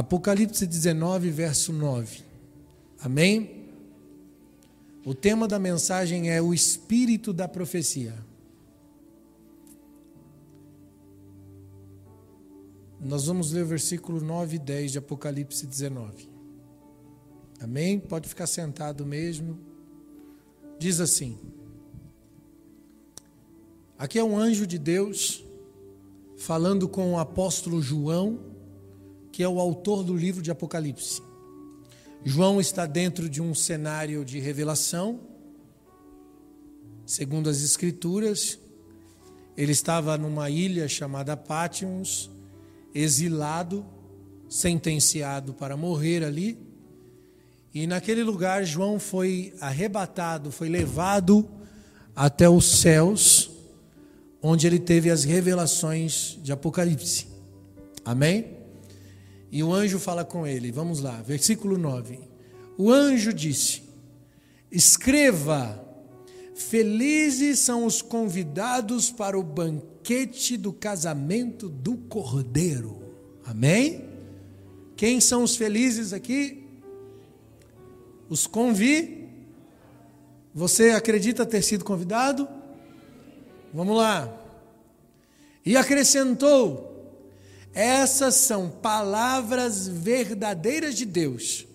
Apocalipse 19, verso 9. Amém? O tema da mensagem é o espírito da profecia. Nós vamos ler o versículo 9 e 10 de Apocalipse 19. Amém? Pode ficar sentado mesmo. Diz assim: Aqui é um anjo de Deus falando com o apóstolo João, que é o autor do livro de Apocalipse. João está dentro de um cenário de revelação, segundo as Escrituras. Ele estava numa ilha chamada Pátimos exilado, sentenciado para morrer ali. E naquele lugar, João foi arrebatado, foi levado até os céus, onde ele teve as revelações de Apocalipse. Amém? E o anjo fala com ele, vamos lá, versículo 9. O anjo disse: Escreva, felizes são os convidados para o banquete do casamento do Cordeiro. Amém? Quem são os felizes aqui? Os convi. Você acredita ter sido convidado? Vamos lá. E acrescentou: essas são palavras verdadeiras de Deus.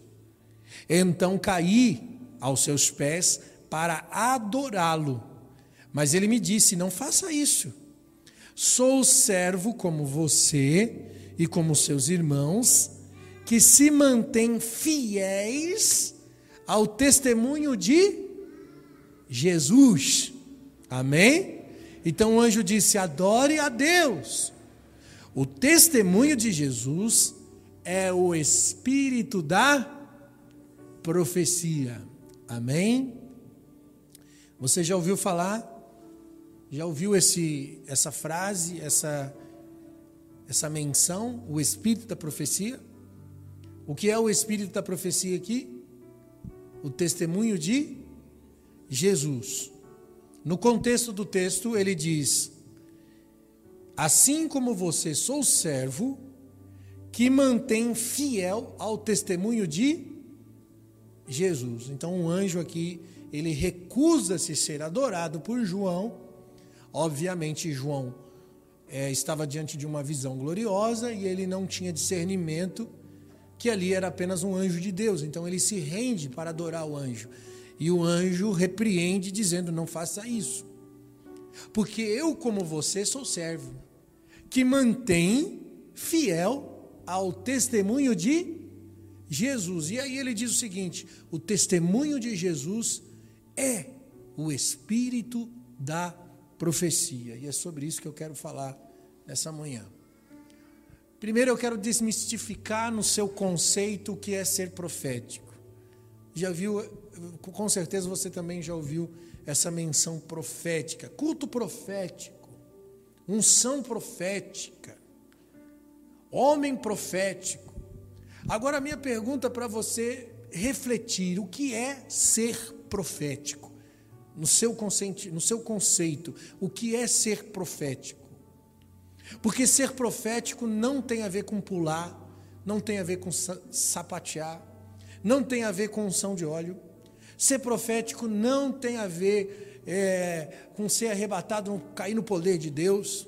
Então caí aos seus pés para adorá-lo. Mas ele me disse: não faça isso Sou servo como você e como seus irmãos, que se mantêm fiéis ao testemunho de Jesus. Amém? Então o anjo disse: adore a Deus. O testemunho de Jesus é o espírito da profecia. Amém? Você já ouviu falar já ouviu esse, essa frase, essa, essa menção, o espírito da profecia? O que é o espírito da profecia aqui? O testemunho de Jesus. No contexto do texto, ele diz: Assim como você sou servo que mantém fiel ao testemunho de Jesus. Então, um anjo aqui, ele recusa-se ser adorado por João Obviamente, João é, estava diante de uma visão gloriosa e ele não tinha discernimento que ali era apenas um anjo de Deus. Então ele se rende para adorar o anjo. E o anjo repreende, dizendo: Não faça isso. Porque eu, como você, sou servo, que mantém fiel ao testemunho de Jesus. E aí ele diz o seguinte: o testemunho de Jesus é o espírito da profecia. E é sobre isso que eu quero falar nessa manhã. Primeiro eu quero desmistificar no seu conceito o que é ser profético. Já viu, com certeza você também já ouviu essa menção profética, culto profético, unção profética, homem profético. Agora minha pergunta para você refletir, o que é ser profético? no seu, no seu conceito, o que é ser profético. Porque ser profético não tem a ver com pular, não tem a ver com sapatear, não tem a ver com unção de óleo. Ser profético não tem a ver é, com ser arrebatado, cair no poder de Deus.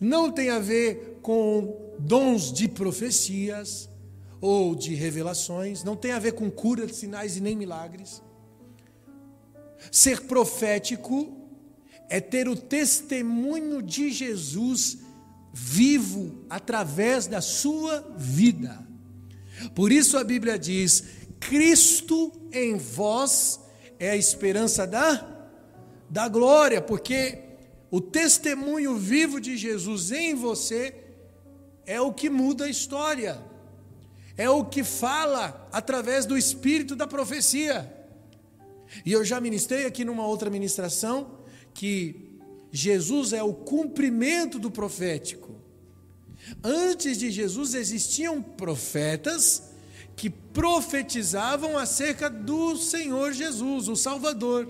Não tem a ver com dons de profecias ou de revelações. Não tem a ver com cura, sinais e nem milagres. Ser profético é ter o testemunho de Jesus vivo através da sua vida. Por isso a Bíblia diz: Cristo em vós é a esperança da, da glória, porque o testemunho vivo de Jesus em você é o que muda a história, é o que fala através do espírito da profecia. E eu já ministrei aqui numa outra ministração que Jesus é o cumprimento do profético. Antes de Jesus existiam profetas que profetizavam acerca do Senhor Jesus, o Salvador.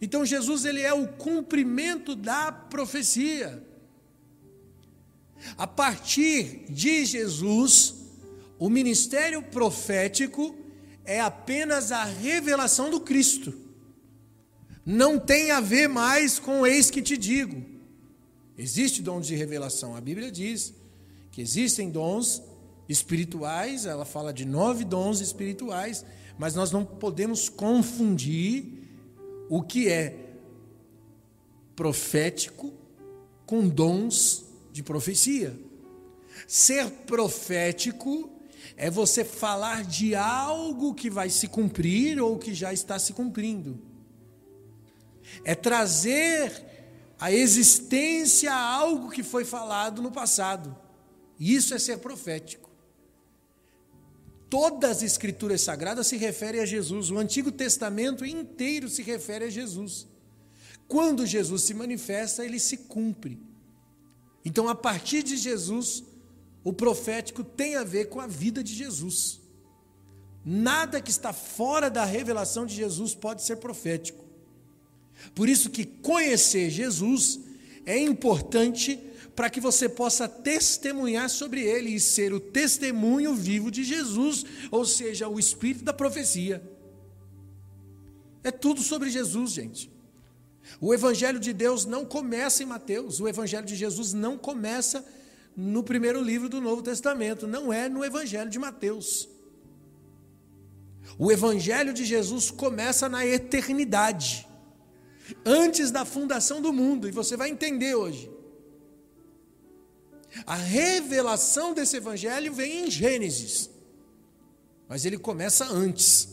Então Jesus ele é o cumprimento da profecia. A partir de Jesus, o ministério profético é apenas a revelação do Cristo. Não tem a ver mais com eis que te digo. Existe dons de revelação. A Bíblia diz que existem dons espirituais, ela fala de nove dons espirituais, mas nós não podemos confundir o que é profético com dons de profecia. Ser profético é você falar de algo que vai se cumprir ou que já está se cumprindo. É trazer a existência a algo que foi falado no passado. Isso é ser profético. Todas as escrituras sagradas se referem a Jesus, o Antigo Testamento inteiro se refere a Jesus. Quando Jesus se manifesta, ele se cumpre. Então, a partir de Jesus, o profético tem a ver com a vida de Jesus. Nada que está fora da revelação de Jesus pode ser profético. Por isso que conhecer Jesus é importante para que você possa testemunhar sobre ele e ser o testemunho vivo de Jesus, ou seja, o espírito da profecia. É tudo sobre Jesus, gente. O Evangelho de Deus não começa em Mateus, o Evangelho de Jesus não começa no primeiro livro do Novo Testamento, não é no Evangelho de Mateus. O Evangelho de Jesus começa na eternidade, antes da fundação do mundo, e você vai entender hoje. A revelação desse Evangelho vem em Gênesis, mas ele começa antes.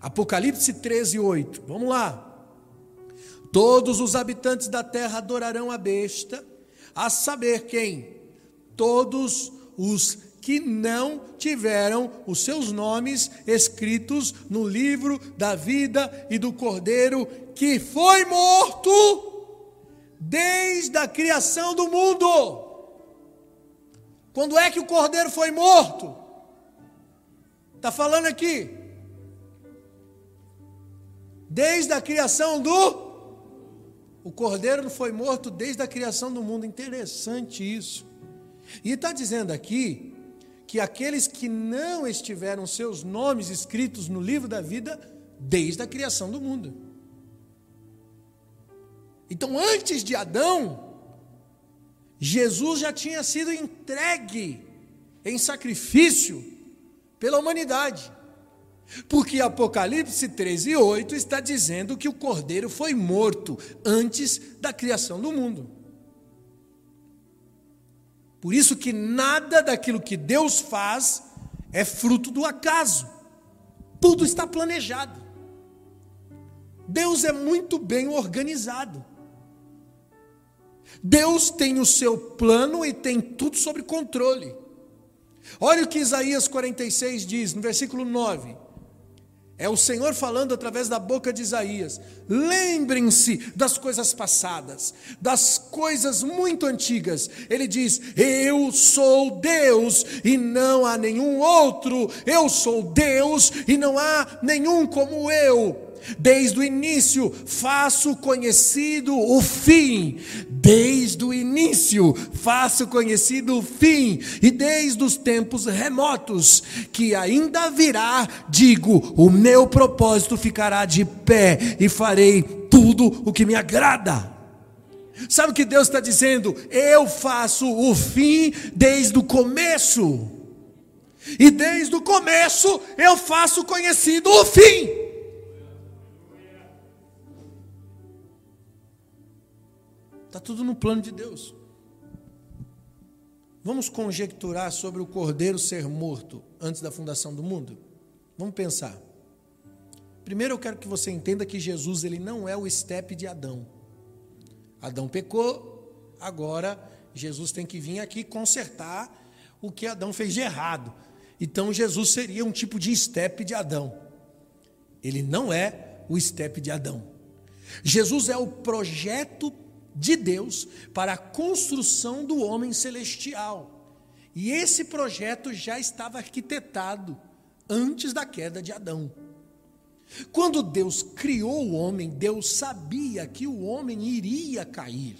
Apocalipse 13, 8. Vamos lá. Todos os habitantes da terra adorarão a besta, a saber quem? Todos os que não tiveram os seus nomes escritos no livro da vida e do cordeiro que foi morto desde a criação do mundo. Quando é que o cordeiro foi morto? Está falando aqui. Desde a criação do o cordeiro foi morto desde a criação do mundo. Interessante isso. E está dizendo aqui que aqueles que não estiveram seus nomes escritos no livro da vida desde a criação do mundo. Então, antes de Adão, Jesus já tinha sido entregue em sacrifício pela humanidade. Porque Apocalipse 13, 8 está dizendo que o cordeiro foi morto antes da criação do mundo. Por isso que nada daquilo que Deus faz é fruto do acaso. Tudo está planejado. Deus é muito bem organizado. Deus tem o seu plano e tem tudo sob controle. Olha o que Isaías 46 diz, no versículo 9: é o Senhor falando através da boca de Isaías. Lembrem-se das coisas passadas, das coisas muito antigas. Ele diz: Eu sou Deus e não há nenhum outro. Eu sou Deus e não há nenhum como eu. Desde o início faço conhecido o fim. Desde o início faço conhecido o fim. E desde os tempos remotos, que ainda virá, digo: o meu propósito ficará de pé e farei tudo o que me agrada. Sabe o que Deus está dizendo? Eu faço o fim desde o começo. E desde o começo eu faço conhecido o fim. Está tudo no plano de Deus. Vamos conjecturar sobre o cordeiro ser morto antes da fundação do mundo? Vamos pensar. Primeiro eu quero que você entenda que Jesus ele não é o estepe de Adão. Adão pecou, agora Jesus tem que vir aqui consertar o que Adão fez de errado. Então Jesus seria um tipo de estepe de Adão. Ele não é o estepe de Adão. Jesus é o projeto de Deus para a construção do homem celestial. E esse projeto já estava arquitetado antes da queda de Adão. Quando Deus criou o homem, Deus sabia que o homem iria cair.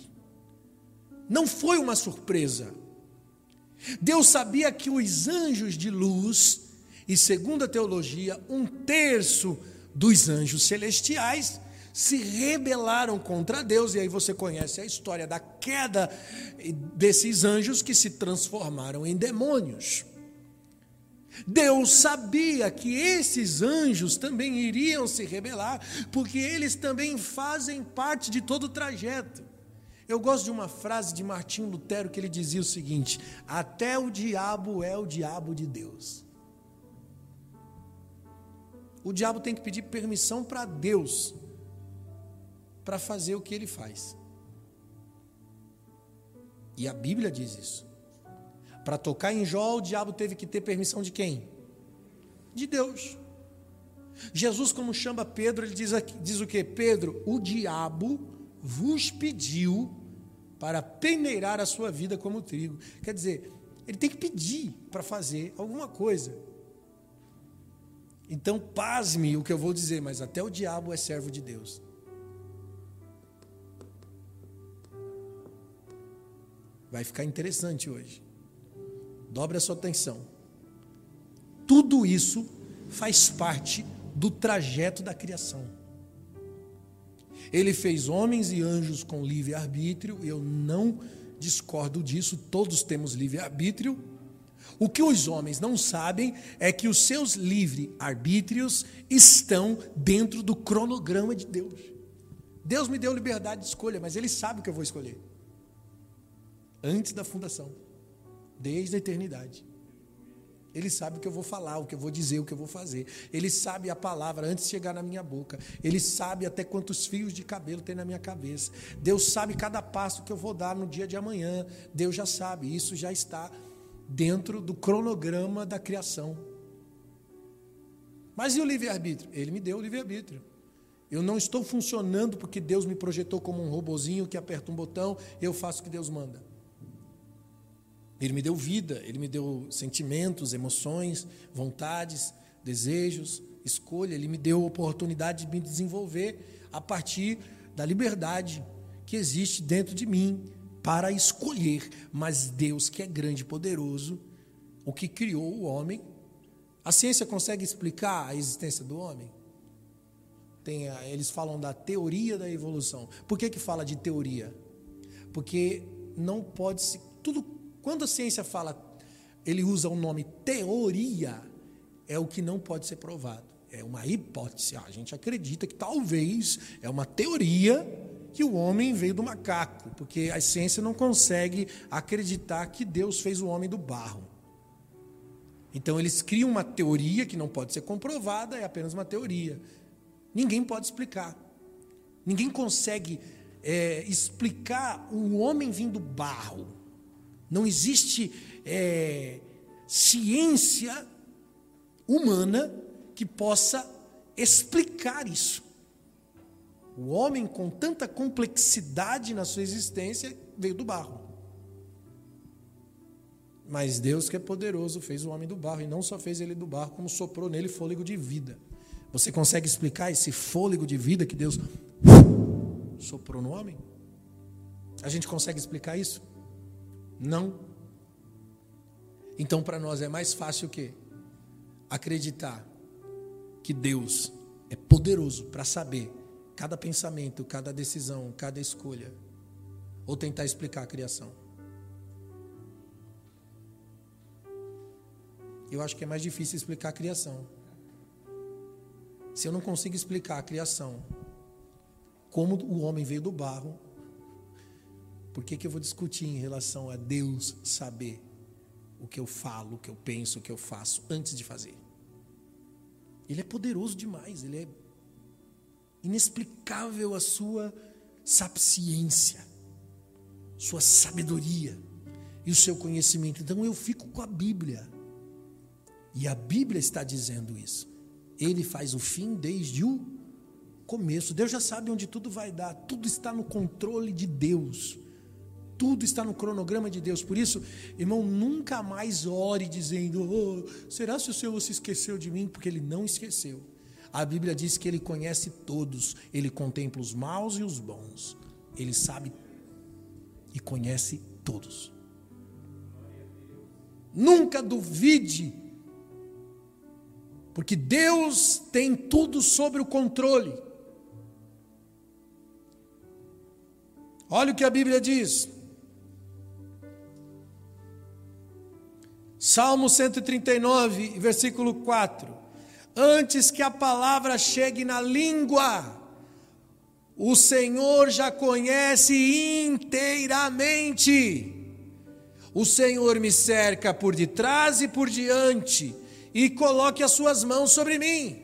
Não foi uma surpresa. Deus sabia que os anjos de luz, e segundo a teologia, um terço dos anjos celestiais se rebelaram contra Deus, e aí você conhece a história da queda desses anjos que se transformaram em demônios. Deus sabia que esses anjos também iriam se rebelar, porque eles também fazem parte de todo o trajeto. Eu gosto de uma frase de Martinho Lutero que ele dizia o seguinte: Até o diabo é o diabo de Deus. O diabo tem que pedir permissão para Deus para fazer o que ele faz. E a Bíblia diz isso. Para tocar em Jó, o diabo teve que ter permissão de quem? De Deus. Jesus, como chama Pedro, ele diz, diz o que? Pedro, o diabo vos pediu para peneirar a sua vida como trigo. Quer dizer, ele tem que pedir para fazer alguma coisa. Então, pasme o que eu vou dizer, mas até o diabo é servo de Deus. Vai ficar interessante hoje. Dobre a sua atenção. Tudo isso faz parte do trajeto da criação. Ele fez homens e anjos com livre arbítrio, eu não discordo disso, todos temos livre arbítrio. O que os homens não sabem é que os seus livre arbítrios estão dentro do cronograma de Deus. Deus me deu liberdade de escolha, mas Ele sabe o que eu vou escolher. Antes da fundação desde a eternidade. Ele sabe o que eu vou falar, o que eu vou dizer, o que eu vou fazer. Ele sabe a palavra antes de chegar na minha boca. Ele sabe até quantos fios de cabelo tem na minha cabeça. Deus sabe cada passo que eu vou dar no dia de amanhã. Deus já sabe, isso já está dentro do cronograma da criação. Mas e o livre-arbítrio? Ele me deu o livre-arbítrio. Eu não estou funcionando porque Deus me projetou como um robozinho que aperta um botão, eu faço o que Deus manda. Ele me deu vida, ele me deu sentimentos, emoções, vontades, desejos, escolha, ele me deu oportunidade de me desenvolver a partir da liberdade que existe dentro de mim para escolher. Mas Deus, que é grande e poderoso, o que criou o homem, a ciência consegue explicar a existência do homem? Tem, eles falam da teoria da evolução. Por que, que fala de teoria? Porque não pode se. Tudo quando a ciência fala, ele usa o nome teoria, é o que não pode ser provado. É uma hipótese. A gente acredita que talvez é uma teoria que o homem veio do macaco, porque a ciência não consegue acreditar que Deus fez o homem do barro. Então eles criam uma teoria que não pode ser comprovada, é apenas uma teoria. Ninguém pode explicar. Ninguém consegue é, explicar o homem vindo do barro. Não existe é, ciência humana que possa explicar isso. O homem, com tanta complexidade na sua existência, veio do barro. Mas Deus, que é poderoso, fez o homem do barro, e não só fez ele do barro, como soprou nele fôlego de vida. Você consegue explicar esse fôlego de vida que Deus soprou no homem? A gente consegue explicar isso? Não. Então, para nós é mais fácil o quê? Acreditar que Deus é poderoso para saber cada pensamento, cada decisão, cada escolha, ou tentar explicar a criação. Eu acho que é mais difícil explicar a criação. Se eu não consigo explicar a criação, como o homem veio do barro, por que, que eu vou discutir em relação a Deus saber o que eu falo, o que eu penso, o que eu faço antes de fazer? Ele é poderoso demais, ele é inexplicável a sua sapiência, sua sabedoria e o seu conhecimento. Então eu fico com a Bíblia. E a Bíblia está dizendo isso. Ele faz o fim desde o começo. Deus já sabe onde tudo vai dar. Tudo está no controle de Deus. Tudo está no cronograma de Deus. Por isso, irmão, nunca mais ore dizendo: oh, será se o Senhor se esqueceu de mim? Porque Ele não esqueceu. A Bíblia diz que Ele conhece todos, Ele contempla os maus e os bons. Ele sabe e conhece todos. Nunca duvide, porque Deus tem tudo sob o controle. Olha o que a Bíblia diz. Salmo 139, versículo 4. Antes que a palavra chegue na língua, o Senhor já conhece inteiramente. O Senhor me cerca por detrás e por diante, e coloque as suas mãos sobre mim.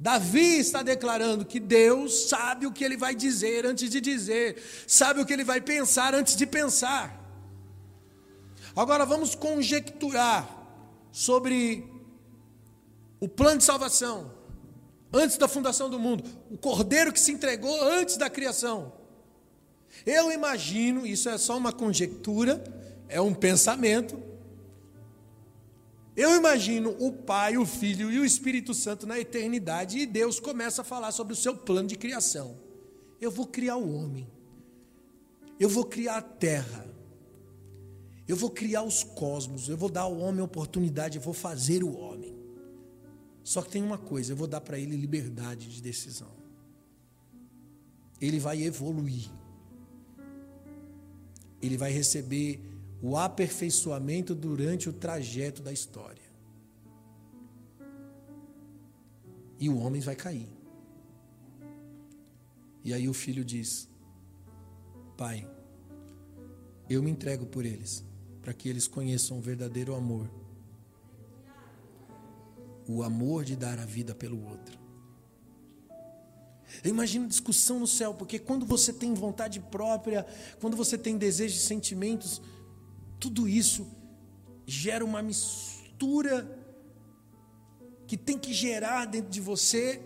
Davi está declarando que Deus sabe o que ele vai dizer antes de dizer, sabe o que ele vai pensar antes de pensar. Agora vamos conjecturar sobre o plano de salvação antes da fundação do mundo, o cordeiro que se entregou antes da criação. Eu imagino, isso é só uma conjectura, é um pensamento. Eu imagino o Pai, o Filho e o Espírito Santo na eternidade e Deus começa a falar sobre o seu plano de criação. Eu vou criar o homem. Eu vou criar a terra. Eu vou criar os cosmos. Eu vou dar ao homem oportunidade, eu vou fazer o homem. Só que tem uma coisa, eu vou dar para ele liberdade de decisão. Ele vai evoluir. Ele vai receber o aperfeiçoamento durante o trajeto da história. E o homem vai cair. E aí o filho diz: Pai, eu me entrego por eles, para que eles conheçam o verdadeiro amor o amor de dar a vida pelo outro. Eu imagino discussão no céu, porque quando você tem vontade própria, quando você tem desejos e sentimentos, tudo isso gera uma mistura que tem que gerar dentro de você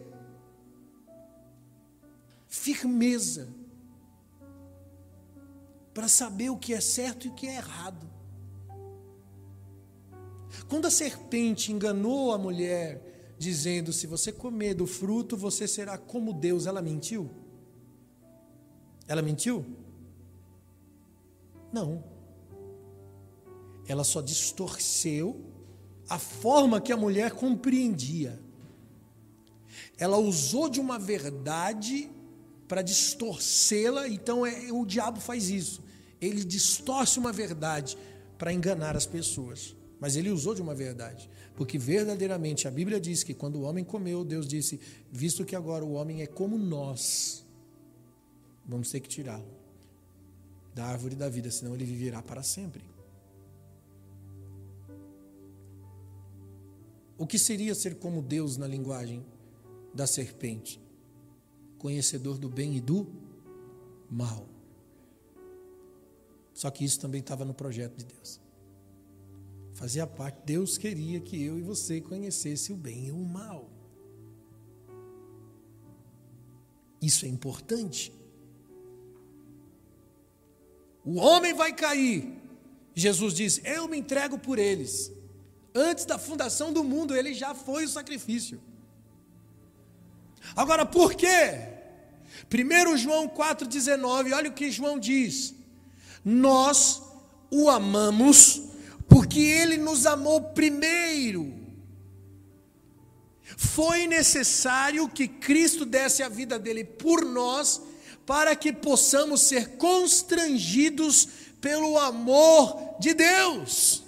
firmeza para saber o que é certo e o que é errado. Quando a serpente enganou a mulher, dizendo: Se você comer do fruto, você será como Deus, ela mentiu? Ela mentiu? Não. Ela só distorceu a forma que a mulher compreendia. Ela usou de uma verdade para distorcê-la, então é, o diabo faz isso. Ele distorce uma verdade para enganar as pessoas. Mas ele usou de uma verdade. Porque verdadeiramente a Bíblia diz que quando o homem comeu, Deus disse: Visto que agora o homem é como nós, vamos ter que tirá-lo da árvore da vida, senão ele viverá para sempre. O que seria ser como Deus na linguagem da serpente? Conhecedor do bem e do mal. Só que isso também estava no projeto de Deus. Fazia parte, Deus queria que eu e você conhecesse o bem e o mal. Isso é importante. O homem vai cair. Jesus diz: Eu me entrego por eles. Antes da fundação do mundo, ele já foi o sacrifício. Agora, por quê? 1 João 4,19, olha o que João diz: Nós o amamos porque Ele nos amou primeiro. Foi necessário que Cristo desse a vida dele por nós, para que possamos ser constrangidos pelo amor de Deus.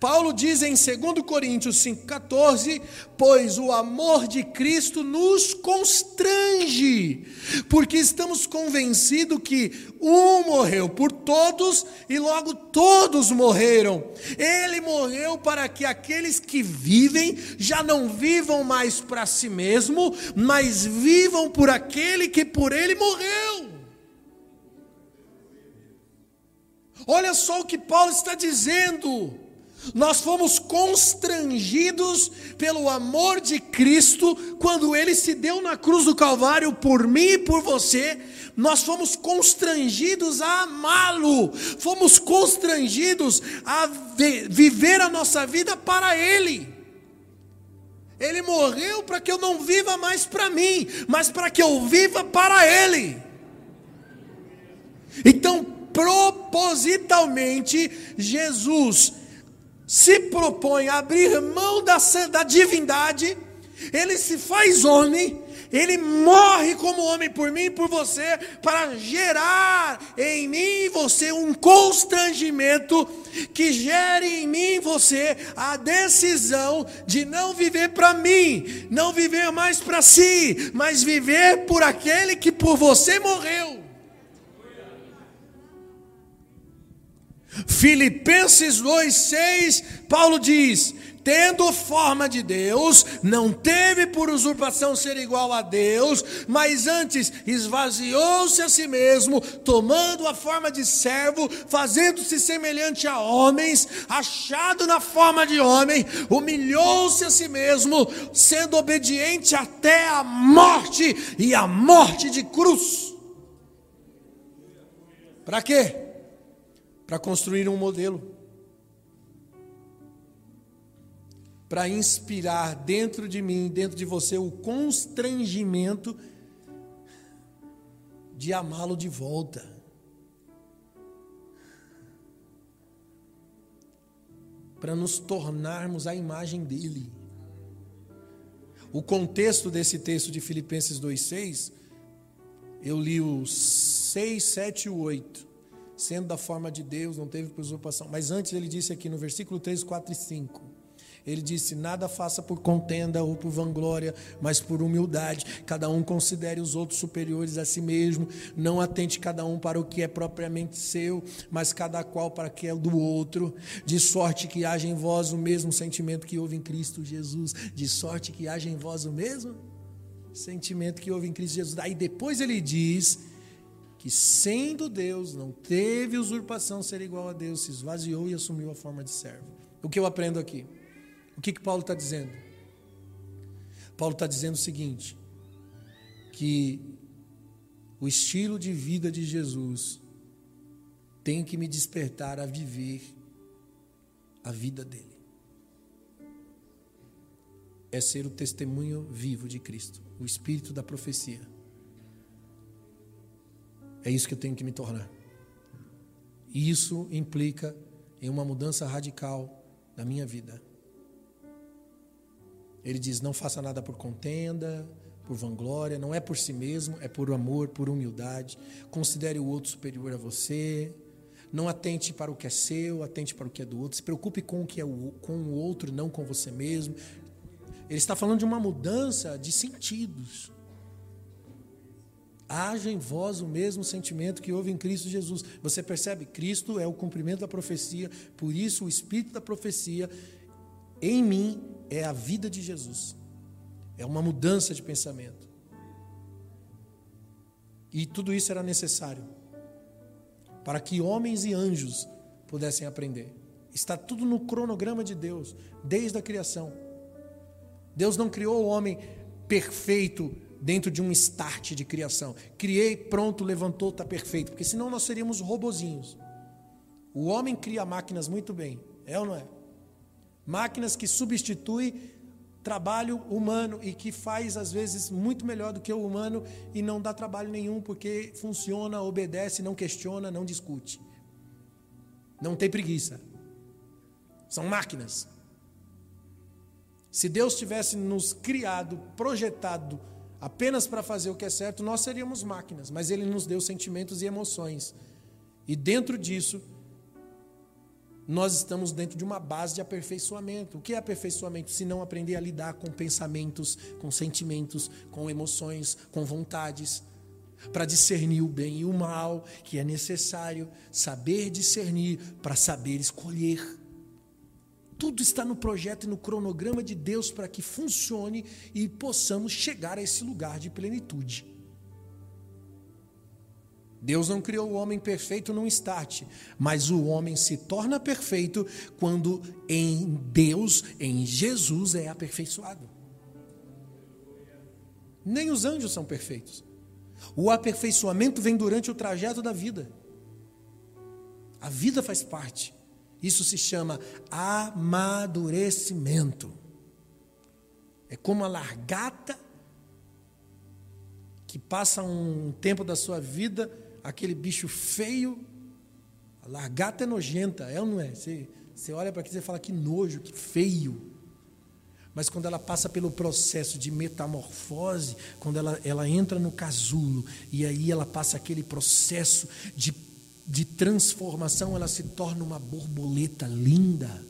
Paulo diz em 2 Coríntios 5,14: Pois o amor de Cristo nos constrange, porque estamos convencidos que um morreu por todos e logo todos morreram. Ele morreu para que aqueles que vivem já não vivam mais para si mesmo, mas vivam por aquele que por ele morreu. Olha só o que Paulo está dizendo. Nós fomos constrangidos pelo amor de Cristo quando ele se deu na cruz do Calvário por mim e por você. Nós fomos constrangidos a amá-lo, fomos constrangidos a viver a nossa vida para ele. Ele morreu para que eu não viva mais para mim, mas para que eu viva para ele. Então, propositalmente, Jesus se propõe a abrir mão da, da divindade, ele se faz homem, ele morre como homem por mim e por você, para gerar em mim e você um constrangimento que gere em mim e você a decisão de não viver para mim, não viver mais para si, mas viver por aquele que por você morreu. Filipenses 2,6, Paulo diz: tendo forma de Deus, não teve por usurpação ser igual a Deus, mas antes esvaziou-se a si mesmo, tomando a forma de servo, fazendo-se semelhante a homens, achado na forma de homem, humilhou-se a si mesmo, sendo obediente até a morte e a morte de cruz. Para quê? para construir um modelo, para inspirar dentro de mim, dentro de você, o constrangimento de amá-lo de volta. Para nos tornarmos a imagem dele. O contexto desse texto de Filipenses 2,6, eu li o 6, 7 e 8 sendo da forma de Deus, não teve usurpação. Mas antes ele disse aqui no versículo 3, 4 e 5. Ele disse: Nada faça por contenda ou por vanglória, mas por humildade. Cada um considere os outros superiores a si mesmo. Não atente cada um para o que é propriamente seu, mas cada qual para o que é do outro. De sorte que haja em vós o mesmo sentimento que houve em Cristo Jesus. De sorte que haja em vós o mesmo sentimento que houve em Cristo Jesus. Aí depois ele diz que, sendo Deus, não teve usurpação ser igual a Deus, se esvaziou e assumiu a forma de servo. O que eu aprendo aqui? O que, que Paulo está dizendo? Paulo está dizendo o seguinte: que o estilo de vida de Jesus tem que me despertar a viver a vida dele. É ser o testemunho vivo de Cristo, o espírito da profecia. É isso que eu tenho que me tornar. E isso implica em uma mudança radical na minha vida. Ele diz: não faça nada por contenda, por vanglória, não é por si mesmo, é por amor, por humildade. Considere o outro superior a você. Não atente para o que é seu, atente para o que é do outro. Se preocupe com o que é o, com o outro, não com você mesmo. Ele está falando de uma mudança de sentidos haja em vós o mesmo sentimento que houve em Cristo Jesus. Você percebe? Cristo é o cumprimento da profecia, por isso o espírito da profecia em mim é a vida de Jesus. É uma mudança de pensamento. E tudo isso era necessário para que homens e anjos pudessem aprender. Está tudo no cronograma de Deus, desde a criação. Deus não criou o homem perfeito dentro de um start de criação. Criei, pronto, levantou, está perfeito. Porque senão nós seríamos robozinhos. O homem cria máquinas muito bem, é ou não é? Máquinas que substituem trabalho humano e que faz às vezes muito melhor do que o humano e não dá trabalho nenhum porque funciona, obedece, não questiona, não discute. Não tem preguiça. São máquinas. Se Deus tivesse nos criado, projetado apenas para fazer o que é certo, nós seríamos máquinas, mas Ele nos deu sentimentos e emoções. E dentro disso, nós estamos dentro de uma base de aperfeiçoamento. O que é aperfeiçoamento? Se não aprender a lidar com pensamentos, com sentimentos, com emoções, com vontades, para discernir o bem e o mal, que é necessário saber discernir para saber escolher. Tudo está no projeto e no cronograma de Deus para que funcione e possamos chegar a esse lugar de plenitude. Deus não criou o homem perfeito num start, mas o homem se torna perfeito quando em Deus, em Jesus, é aperfeiçoado. Nem os anjos são perfeitos. O aperfeiçoamento vem durante o trajeto da vida. A vida faz parte. Isso se chama amadurecimento. É como a largata que passa um tempo da sua vida, aquele bicho feio. A largata é nojenta, é ou não é? Você, Você olha para aqui e fala que nojo, que feio. Mas quando ela passa pelo processo de metamorfose, quando ela, ela entra no casulo, e aí ela passa aquele processo de, de transformação, ela se torna uma borboleta linda.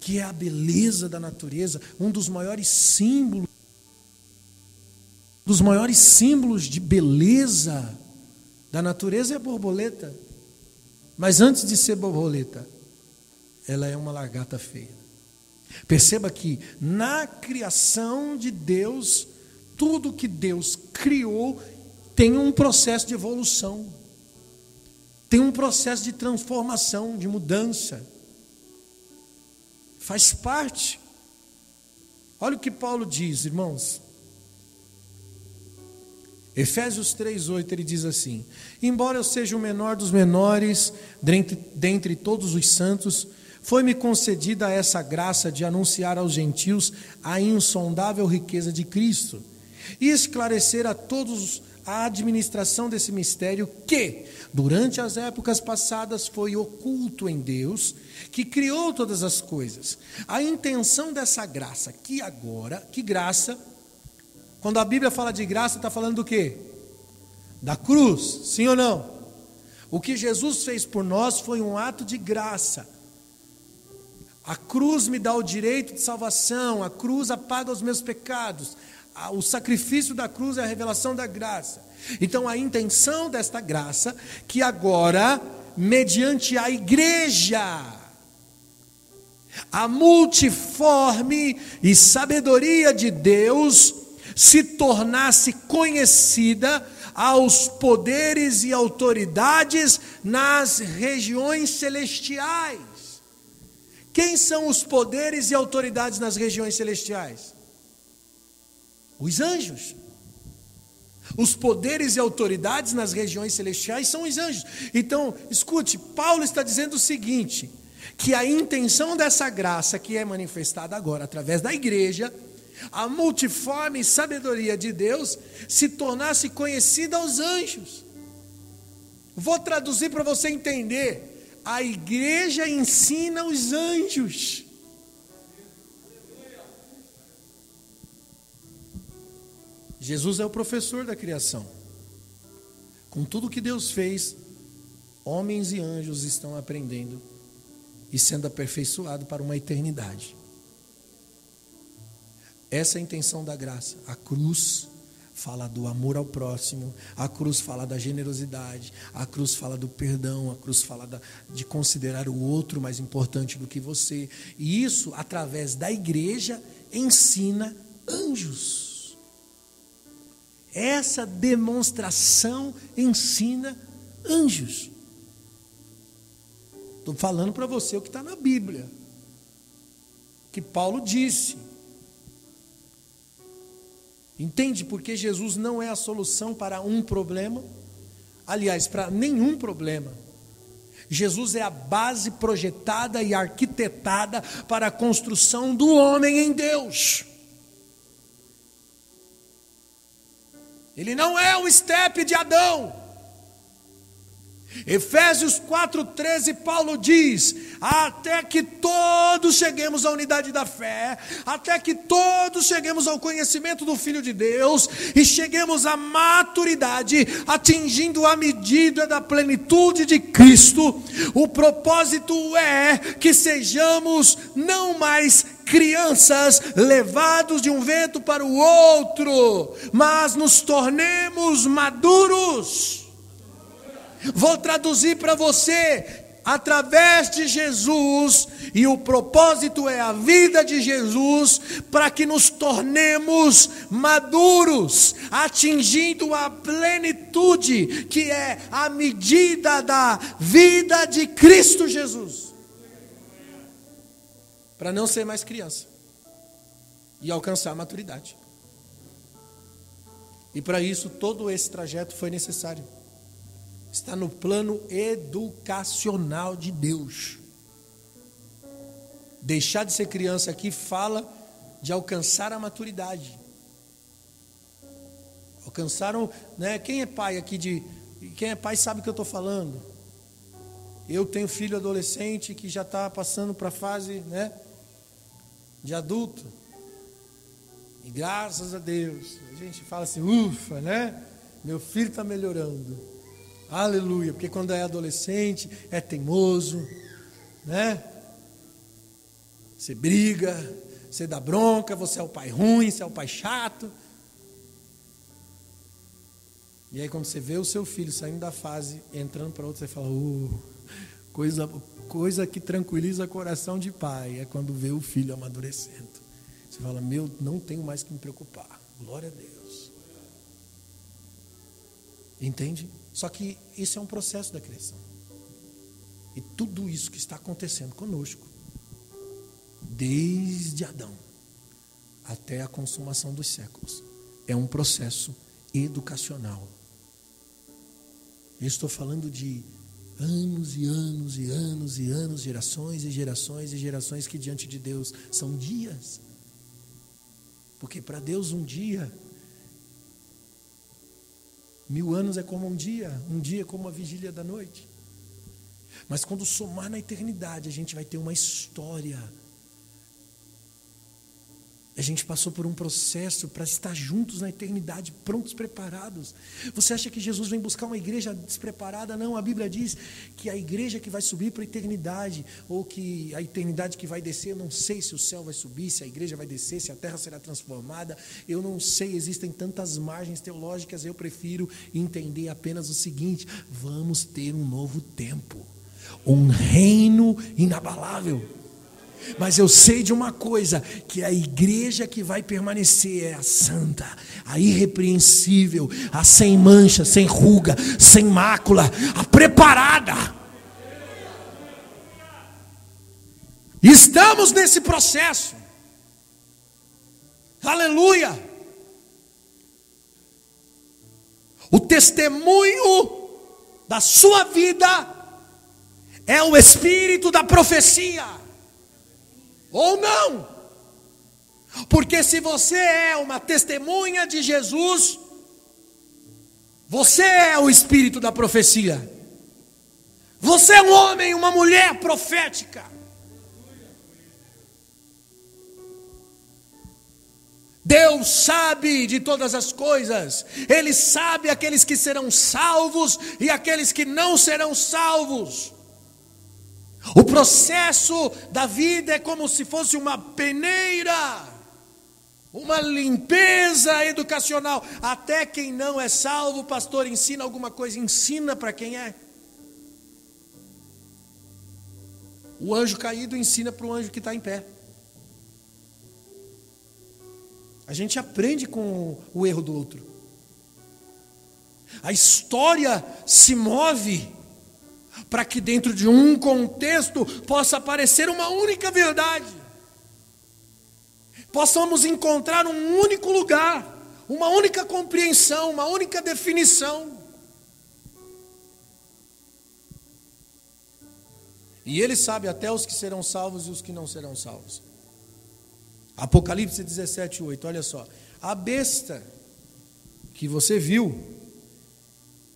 Que é a beleza da natureza, um dos maiores símbolos, dos maiores símbolos de beleza da natureza é a borboleta. Mas antes de ser borboleta, ela é uma lagarta feia. Perceba que na criação de Deus, tudo que Deus criou tem um processo de evolução, tem um processo de transformação, de mudança. Faz parte. Olha o que Paulo diz, irmãos. Efésios 3,8 ele diz assim: Embora eu seja o menor dos menores dentre, dentre todos os santos, foi-me concedida essa graça de anunciar aos gentios a insondável riqueza de Cristo e esclarecer a todos a administração desse mistério que, durante as épocas passadas, foi oculto em Deus, que criou todas as coisas. A intenção dessa graça, que agora, que graça, quando a Bíblia fala de graça, está falando do quê? Da cruz, sim ou não? O que Jesus fez por nós foi um ato de graça. A cruz me dá o direito de salvação, a cruz apaga os meus pecados. O sacrifício da cruz é a revelação da graça. Então, a intenção desta graça, que agora, mediante a igreja, a multiforme e sabedoria de Deus, se tornasse conhecida aos poderes e autoridades nas regiões celestiais. Quem são os poderes e autoridades nas regiões celestiais? Os anjos. Os poderes e autoridades nas regiões celestiais são os anjos. Então, escute, Paulo está dizendo o seguinte: que a intenção dessa graça que é manifestada agora através da igreja, a multiforme sabedoria de Deus, se tornasse conhecida aos anjos. Vou traduzir para você entender a igreja ensina os anjos. Jesus é o professor da criação. Com tudo que Deus fez, homens e anjos estão aprendendo e sendo aperfeiçoados para uma eternidade. Essa é a intenção da graça. A cruz fala do amor ao próximo, a cruz fala da generosidade, a cruz fala do perdão, a cruz fala da, de considerar o outro mais importante do que você. E isso, através da igreja, ensina anjos. Essa demonstração ensina anjos. Estou falando para você o que está na Bíblia. Que Paulo disse. Entende porque Jesus não é a solução para um problema? Aliás, para nenhum problema. Jesus é a base projetada e arquitetada para a construção do homem em Deus. Ele não é o estepe de Adão. Efésios 4,13, Paulo diz: até que todos cheguemos à unidade da fé, até que todos cheguemos ao conhecimento do Filho de Deus e cheguemos à maturidade, atingindo a medida da plenitude de Cristo. O propósito é que sejamos não mais crianças levados de um vento para o outro, mas nos tornemos maduros Vou traduzir para você através de Jesus, e o propósito é a vida de Jesus, para que nos tornemos maduros, atingindo a plenitude, que é a medida da vida de Cristo Jesus. Para não ser mais criança e alcançar a maturidade. E para isso, todo esse trajeto foi necessário está no plano educacional de Deus. Deixar de ser criança aqui fala de alcançar a maturidade. Alcançaram, né? Quem é pai aqui de. Quem é pai sabe o que eu estou falando. Eu tenho filho adolescente que já está passando para a fase né, de adulto. E graças a Deus, a gente fala assim, ufa, né? Meu filho está melhorando. Aleluia, porque quando é adolescente, é teimoso, né? Você briga, você dá bronca, você é o pai ruim, você é o pai chato. E aí, quando você vê o seu filho saindo da fase, entrando para outra, você fala: uh, coisa, coisa que tranquiliza o coração de pai é quando vê o filho amadurecendo. Você fala: Meu, não tenho mais que me preocupar. Glória a Deus. Entende? Só que isso é um processo da criação. E tudo isso que está acontecendo conosco, desde Adão até a consumação dos séculos, é um processo educacional. Eu estou falando de anos e anos e anos e anos, gerações e gerações e gerações que diante de Deus são dias. Porque para Deus um dia, mil anos é como um dia, um dia é como a vigília da noite. Mas quando somar na eternidade, a gente vai ter uma história a gente passou por um processo para estar juntos na eternidade, prontos, preparados. Você acha que Jesus vem buscar uma igreja despreparada? Não, a Bíblia diz que a igreja que vai subir para a eternidade, ou que a eternidade que vai descer, eu não sei se o céu vai subir, se a igreja vai descer, se a terra será transformada, eu não sei, existem tantas margens teológicas, eu prefiro entender apenas o seguinte: vamos ter um novo tempo, um reino inabalável. Mas eu sei de uma coisa: que a igreja que vai permanecer é a santa, a irrepreensível, a sem mancha, sem ruga, sem mácula, a preparada. Estamos nesse processo. Aleluia. O testemunho da sua vida é o espírito da profecia ou não. Porque se você é uma testemunha de Jesus, você é o espírito da profecia. Você é um homem, uma mulher profética. Deus sabe de todas as coisas, Ele sabe aqueles que serão salvos e aqueles que não serão salvos. O processo da vida é como se fosse uma peneira, uma limpeza educacional. Até quem não é salvo, o pastor ensina alguma coisa, ensina para quem é. O anjo caído ensina para o anjo que está em pé. A gente aprende com o erro do outro. A história se move para que dentro de um contexto possa aparecer uma única verdade. Possamos encontrar um único lugar, uma única compreensão, uma única definição. E ele sabe até os que serão salvos e os que não serão salvos. Apocalipse 17, 8, olha só. A besta que você viu,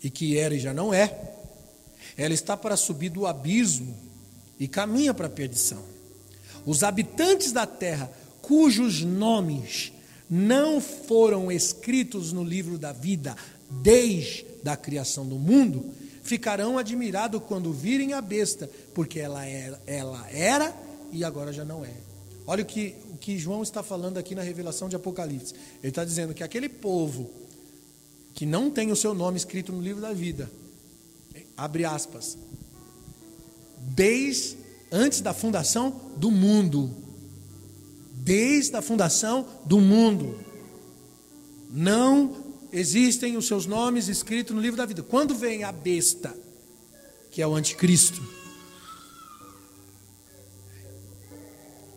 e que era e já não é, ela está para subir do abismo e caminha para a perdição. Os habitantes da terra, cujos nomes não foram escritos no livro da vida desde a criação do mundo, ficarão admirados quando virem a besta, porque ela era, ela era e agora já não é. Olha o que, o que João está falando aqui na revelação de Apocalipse. Ele está dizendo que aquele povo que não tem o seu nome escrito no livro da vida, abre aspas, desde antes da fundação do mundo. Desde a fundação do mundo. Não existem os seus nomes escritos no livro da vida. Quando vem a besta, que é o anticristo,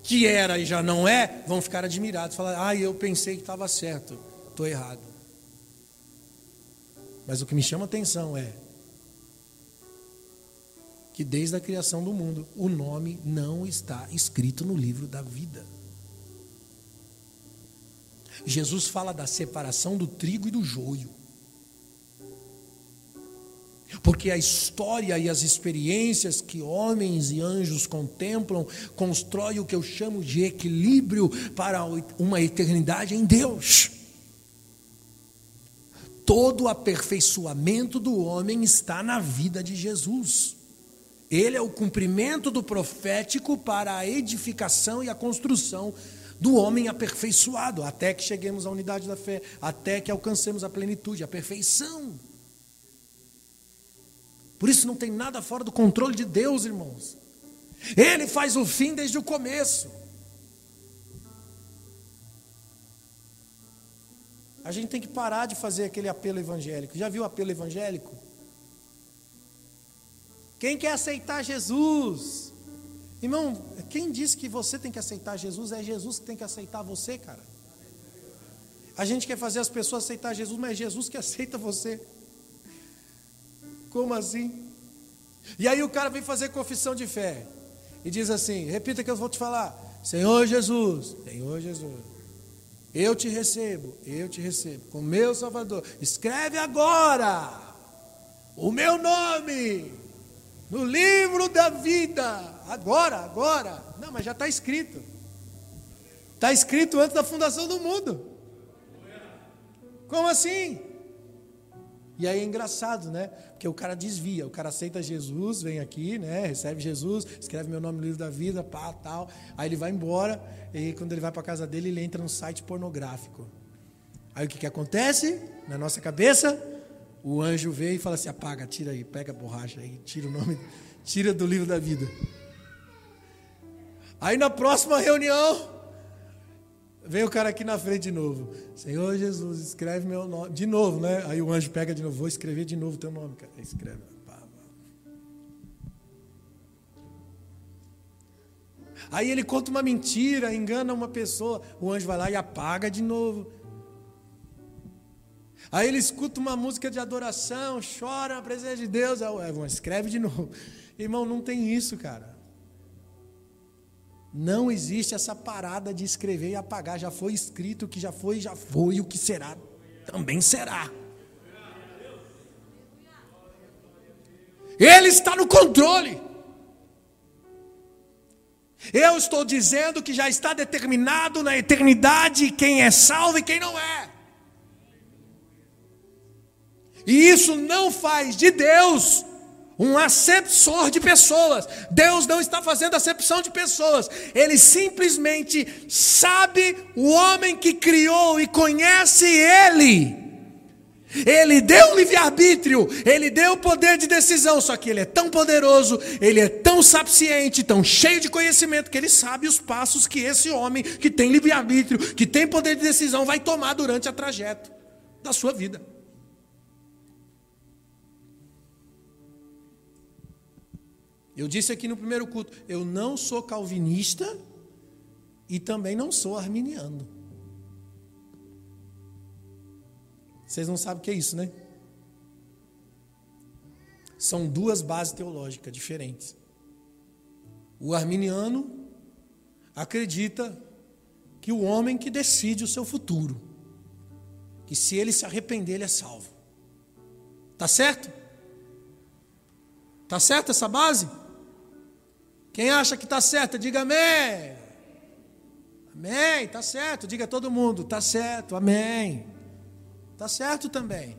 que era e já não é, vão ficar admirados, falar: "Ah, eu pensei que estava certo, estou errado". Mas o que me chama atenção é que desde a criação do mundo o nome não está escrito no livro da vida. Jesus fala da separação do trigo e do joio. Porque a história e as experiências que homens e anjos contemplam constrói o que eu chamo de equilíbrio para uma eternidade em Deus. Todo o aperfeiçoamento do homem está na vida de Jesus. Ele é o cumprimento do profético para a edificação e a construção do homem aperfeiçoado, até que cheguemos à unidade da fé, até que alcancemos a plenitude, a perfeição. Por isso não tem nada fora do controle de Deus, irmãos. Ele faz o fim desde o começo. A gente tem que parar de fazer aquele apelo evangélico. Já viu o apelo evangélico? Quem quer aceitar Jesus? Irmão, quem disse que você tem que aceitar Jesus? É Jesus que tem que aceitar você, cara. A gente quer fazer as pessoas aceitar Jesus, mas é Jesus que aceita você. Como assim? E aí o cara vem fazer confissão de fé e diz assim: repita que eu vou te falar. Senhor Jesus, Senhor Jesus, eu te recebo, eu te recebo, com meu Salvador. Escreve agora o meu nome no livro da vida. Agora, agora. Não, mas já está escrito. Está escrito antes da fundação do mundo. Como assim? E aí é engraçado, né? Porque o cara desvia, o cara aceita Jesus, vem aqui, né? Recebe Jesus, escreve meu nome no livro da vida, pá, tal. Aí ele vai embora, e quando ele vai para casa dele, ele entra num site pornográfico. Aí o que, que acontece? Na nossa cabeça, o anjo vem e fala assim: apaga, tira aí, pega a borracha aí, tira o nome, tira do livro da vida. Aí na próxima reunião, Vem o cara aqui na frente de novo. Senhor Jesus, escreve meu nome. De novo, né? Aí o anjo pega de novo. Vou escrever de novo teu nome, cara. Escreve. Aí ele conta uma mentira, engana uma pessoa. O anjo vai lá e apaga de novo. Aí ele escuta uma música de adoração, chora na presença de Deus. Aí o Evan escreve de novo. Irmão, não tem isso, cara. Não existe essa parada de escrever e apagar. Já foi escrito, o que já foi, já foi, o que será, também será. Ele está no controle. Eu estou dizendo que já está determinado na eternidade quem é salvo e quem não é. E isso não faz de Deus um aceptor de pessoas. Deus não está fazendo acepção de pessoas. Ele simplesmente sabe o homem que criou e conhece ele. Ele deu livre-arbítrio, ele deu poder de decisão, só que ele é tão poderoso, ele é tão sapiente, tão cheio de conhecimento, que ele sabe os passos que esse homem que tem livre-arbítrio, que tem poder de decisão, vai tomar durante a trajeto da sua vida. Eu disse aqui no primeiro culto, eu não sou calvinista e também não sou arminiano. Vocês não sabem o que é isso, né? São duas bases teológicas diferentes. O arminiano acredita que o homem que decide o seu futuro, que se ele se arrepender, ele é salvo. Tá certo? Tá certo essa base? Quem acha que está certo, diga amém. Amém, está certo. Diga a todo mundo, está certo, amém. Está certo também.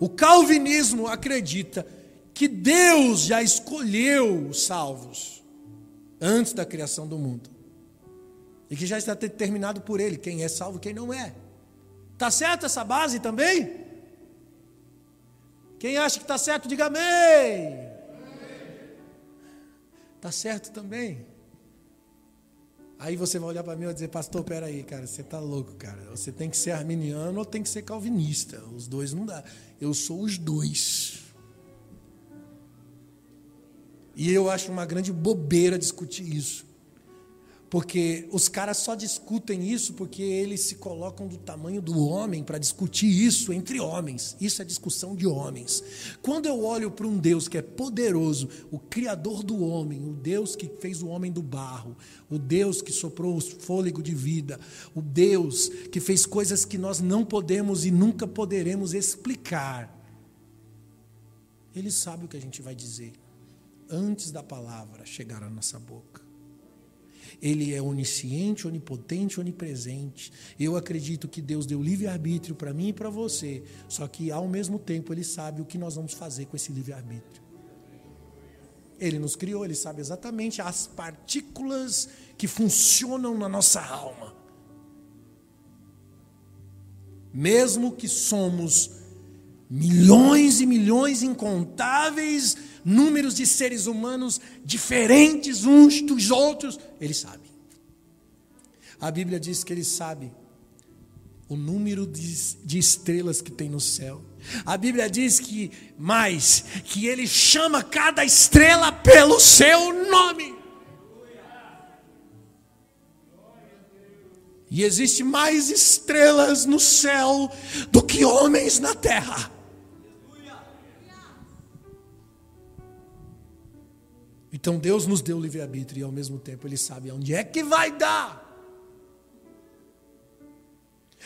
O calvinismo acredita que Deus já escolheu os salvos antes da criação do mundo. E que já está determinado por ele quem é salvo e quem não é. Está certo essa base também? Quem acha que está certo, diga amém. Está certo também. Aí você vai olhar para mim e vai dizer, pastor, peraí, cara, você está louco, cara. Você tem que ser arminiano ou tem que ser calvinista. Os dois não dá. Eu sou os dois. E eu acho uma grande bobeira discutir isso. Porque os caras só discutem isso porque eles se colocam do tamanho do homem para discutir isso entre homens. Isso é discussão de homens. Quando eu olho para um Deus que é poderoso, o Criador do homem, o Deus que fez o homem do barro, o Deus que soprou o fôlego de vida, o Deus que fez coisas que nós não podemos e nunca poderemos explicar. Ele sabe o que a gente vai dizer antes da palavra chegar à nossa boca. Ele é onisciente, onipotente, onipresente. Eu acredito que Deus deu livre-arbítrio para mim e para você, só que ao mesmo tempo Ele sabe o que nós vamos fazer com esse livre-arbítrio. Ele nos criou, Ele sabe exatamente as partículas que funcionam na nossa alma. Mesmo que somos milhões e milhões incontáveis números de seres humanos diferentes uns dos outros, ele sabe. A Bíblia diz que ele sabe o número de, de, estrelas que tem no céu. A Bíblia diz que mais que ele chama cada estrela pelo seu nome. E existe mais estrelas no céu do que homens na terra. Então Deus nos deu livre-arbítrio e ao mesmo tempo Ele sabe onde é que vai dar.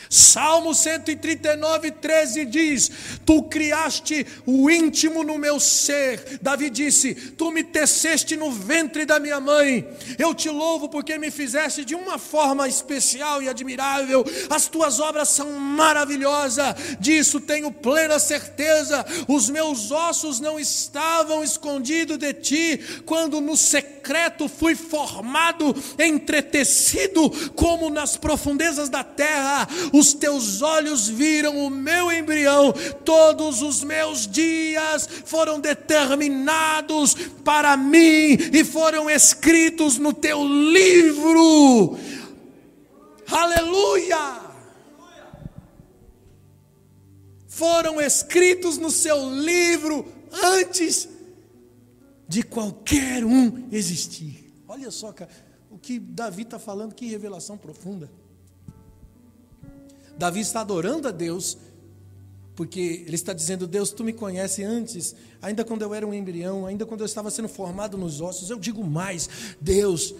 Salmo 139, 13 diz: Tu criaste o íntimo no meu ser. Davi disse: Tu me teceste no ventre da minha mãe. Eu te louvo porque me fizeste de uma forma especial e admirável. As tuas obras são maravilhosas. Disso tenho plena certeza. Os meus ossos não estavam escondidos de ti quando no secreto fui formado, entretecido como nas profundezas da terra os teus olhos viram o meu embrião, todos os meus dias foram determinados para mim e foram escritos no teu livro. Aleluia! Foram escritos no seu livro antes de qualquer um existir. Olha só, cara, o que Davi está falando, que revelação profunda. Davi está adorando a Deus, porque ele está dizendo: Deus, tu me conhece antes, ainda quando eu era um embrião, ainda quando eu estava sendo formado nos ossos. Eu digo mais: Deus,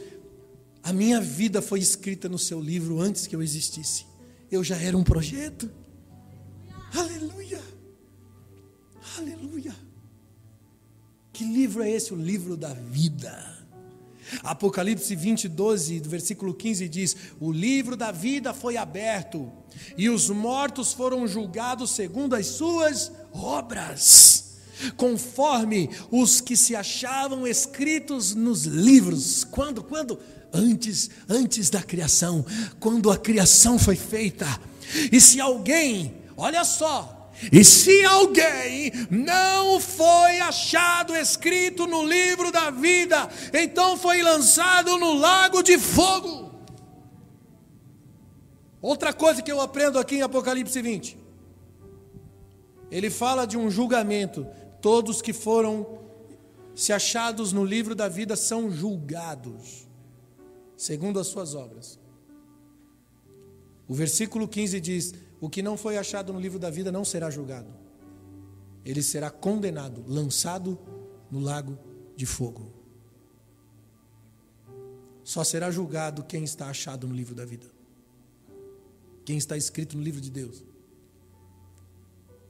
a minha vida foi escrita no seu livro antes que eu existisse. Eu já era um projeto. Aleluia! Aleluia! Que livro é esse? O livro da vida. Apocalipse 20, 12, do versículo 15 diz: O livro da vida foi aberto, e os mortos foram julgados segundo as suas obras, conforme os que se achavam escritos nos livros. Quando? Quando? Antes, antes da criação, quando a criação foi feita. E se alguém, olha só, e se alguém não foi achado escrito no livro da vida, então foi lançado no lago de fogo. Outra coisa que eu aprendo aqui em Apocalipse 20. Ele fala de um julgamento. Todos que foram se achados no livro da vida são julgados, segundo as suas obras. O versículo 15 diz: o que não foi achado no livro da vida não será julgado. Ele será condenado, lançado no lago de fogo. Só será julgado quem está achado no livro da vida. Quem está escrito no livro de Deus.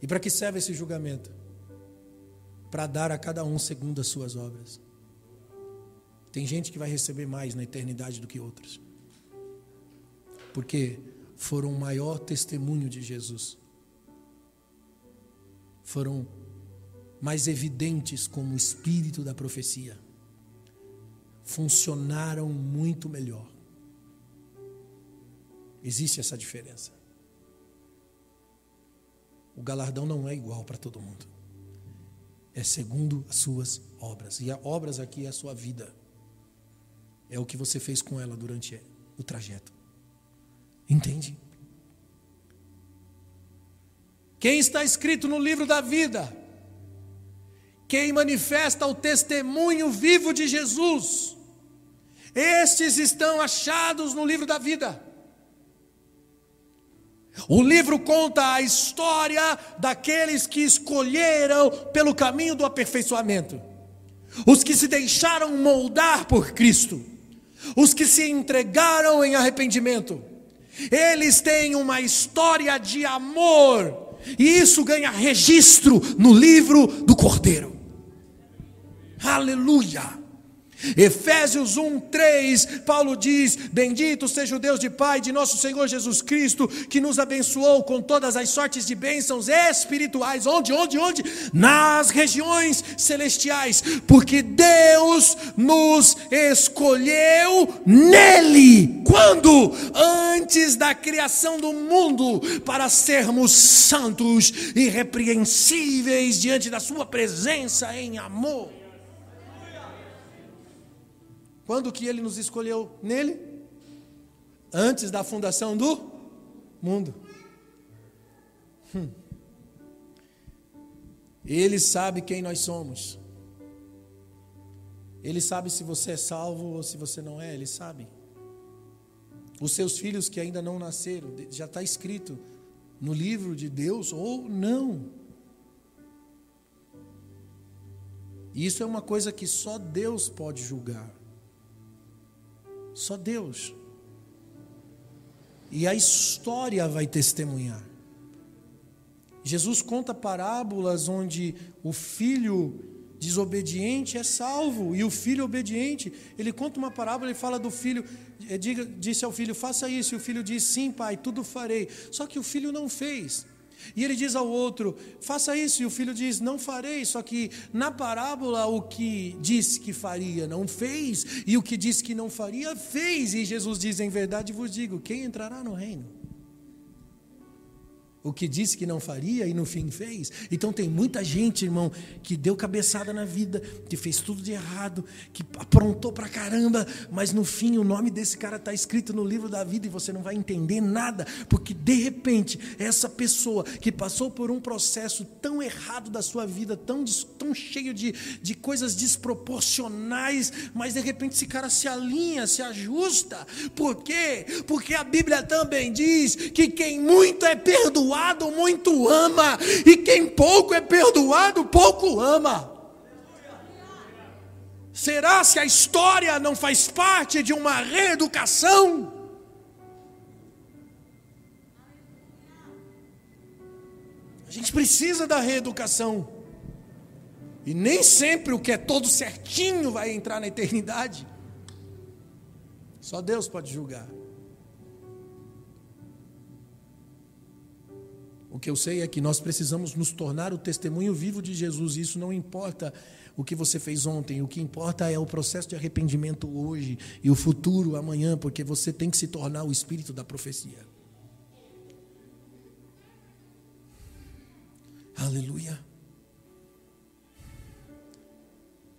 E para que serve esse julgamento? Para dar a cada um segundo as suas obras. Tem gente que vai receber mais na eternidade do que outros. Porque foram o maior testemunho de Jesus. Foram mais evidentes como o espírito da profecia. Funcionaram muito melhor. Existe essa diferença. O galardão não é igual para todo mundo. É segundo as suas obras. E a obras aqui é a sua vida. É o que você fez com ela durante o trajeto. Entende? Quem está escrito no livro da vida, quem manifesta o testemunho vivo de Jesus, estes estão achados no livro da vida. O livro conta a história daqueles que escolheram pelo caminho do aperfeiçoamento, os que se deixaram moldar por Cristo, os que se entregaram em arrependimento eles têm uma história de amor E isso ganha registro no livro do Cordeiro. Aleluia! Efésios 1, 3, Paulo diz: Bendito seja o Deus de Pai de nosso Senhor Jesus Cristo, que nos abençoou com todas as sortes de bênçãos espirituais. Onde, onde, onde? Nas regiões celestiais, porque Deus nos escolheu nele. Quando? Antes da criação do mundo, para sermos santos e irrepreensíveis diante da Sua presença em amor. Quando que ele nos escolheu? Nele? Antes da fundação do mundo. Hum. Ele sabe quem nós somos. Ele sabe se você é salvo ou se você não é, ele sabe. Os seus filhos que ainda não nasceram, já está escrito no livro de Deus ou não. Isso é uma coisa que só Deus pode julgar. Só Deus. E a história vai testemunhar. Jesus conta parábolas onde o filho desobediente é salvo e o filho obediente, ele conta uma parábola e fala do filho, eh, diga, disse ao filho: "Faça isso". E o filho diz: "Sim, pai, tudo farei". Só que o filho não fez. E ele diz ao outro: faça isso. E o filho diz: não farei. Só que na parábola, o que disse que faria não fez, e o que disse que não faria fez. E Jesus diz: em verdade vos digo: quem entrará no reino? O que disse que não faria e no fim fez. Então tem muita gente, irmão, que deu cabeçada na vida, que fez tudo de errado, que aprontou pra caramba, mas no fim o nome desse cara está escrito no livro da vida e você não vai entender nada, porque de repente essa pessoa que passou por um processo tão errado da sua vida, tão, tão cheio de, de coisas desproporcionais, mas de repente esse cara se alinha, se ajusta. Por quê? Porque a Bíblia também diz que quem muito é perdoado, perdoado muito ama, e quem pouco é perdoado, pouco ama. Será se a história não faz parte de uma reeducação? A gente precisa da reeducação. E nem sempre o que é todo certinho vai entrar na eternidade. Só Deus pode julgar. O que eu sei é que nós precisamos nos tornar o testemunho vivo de Jesus, isso não importa o que você fez ontem, o que importa é o processo de arrependimento hoje e o futuro amanhã, porque você tem que se tornar o espírito da profecia. Aleluia.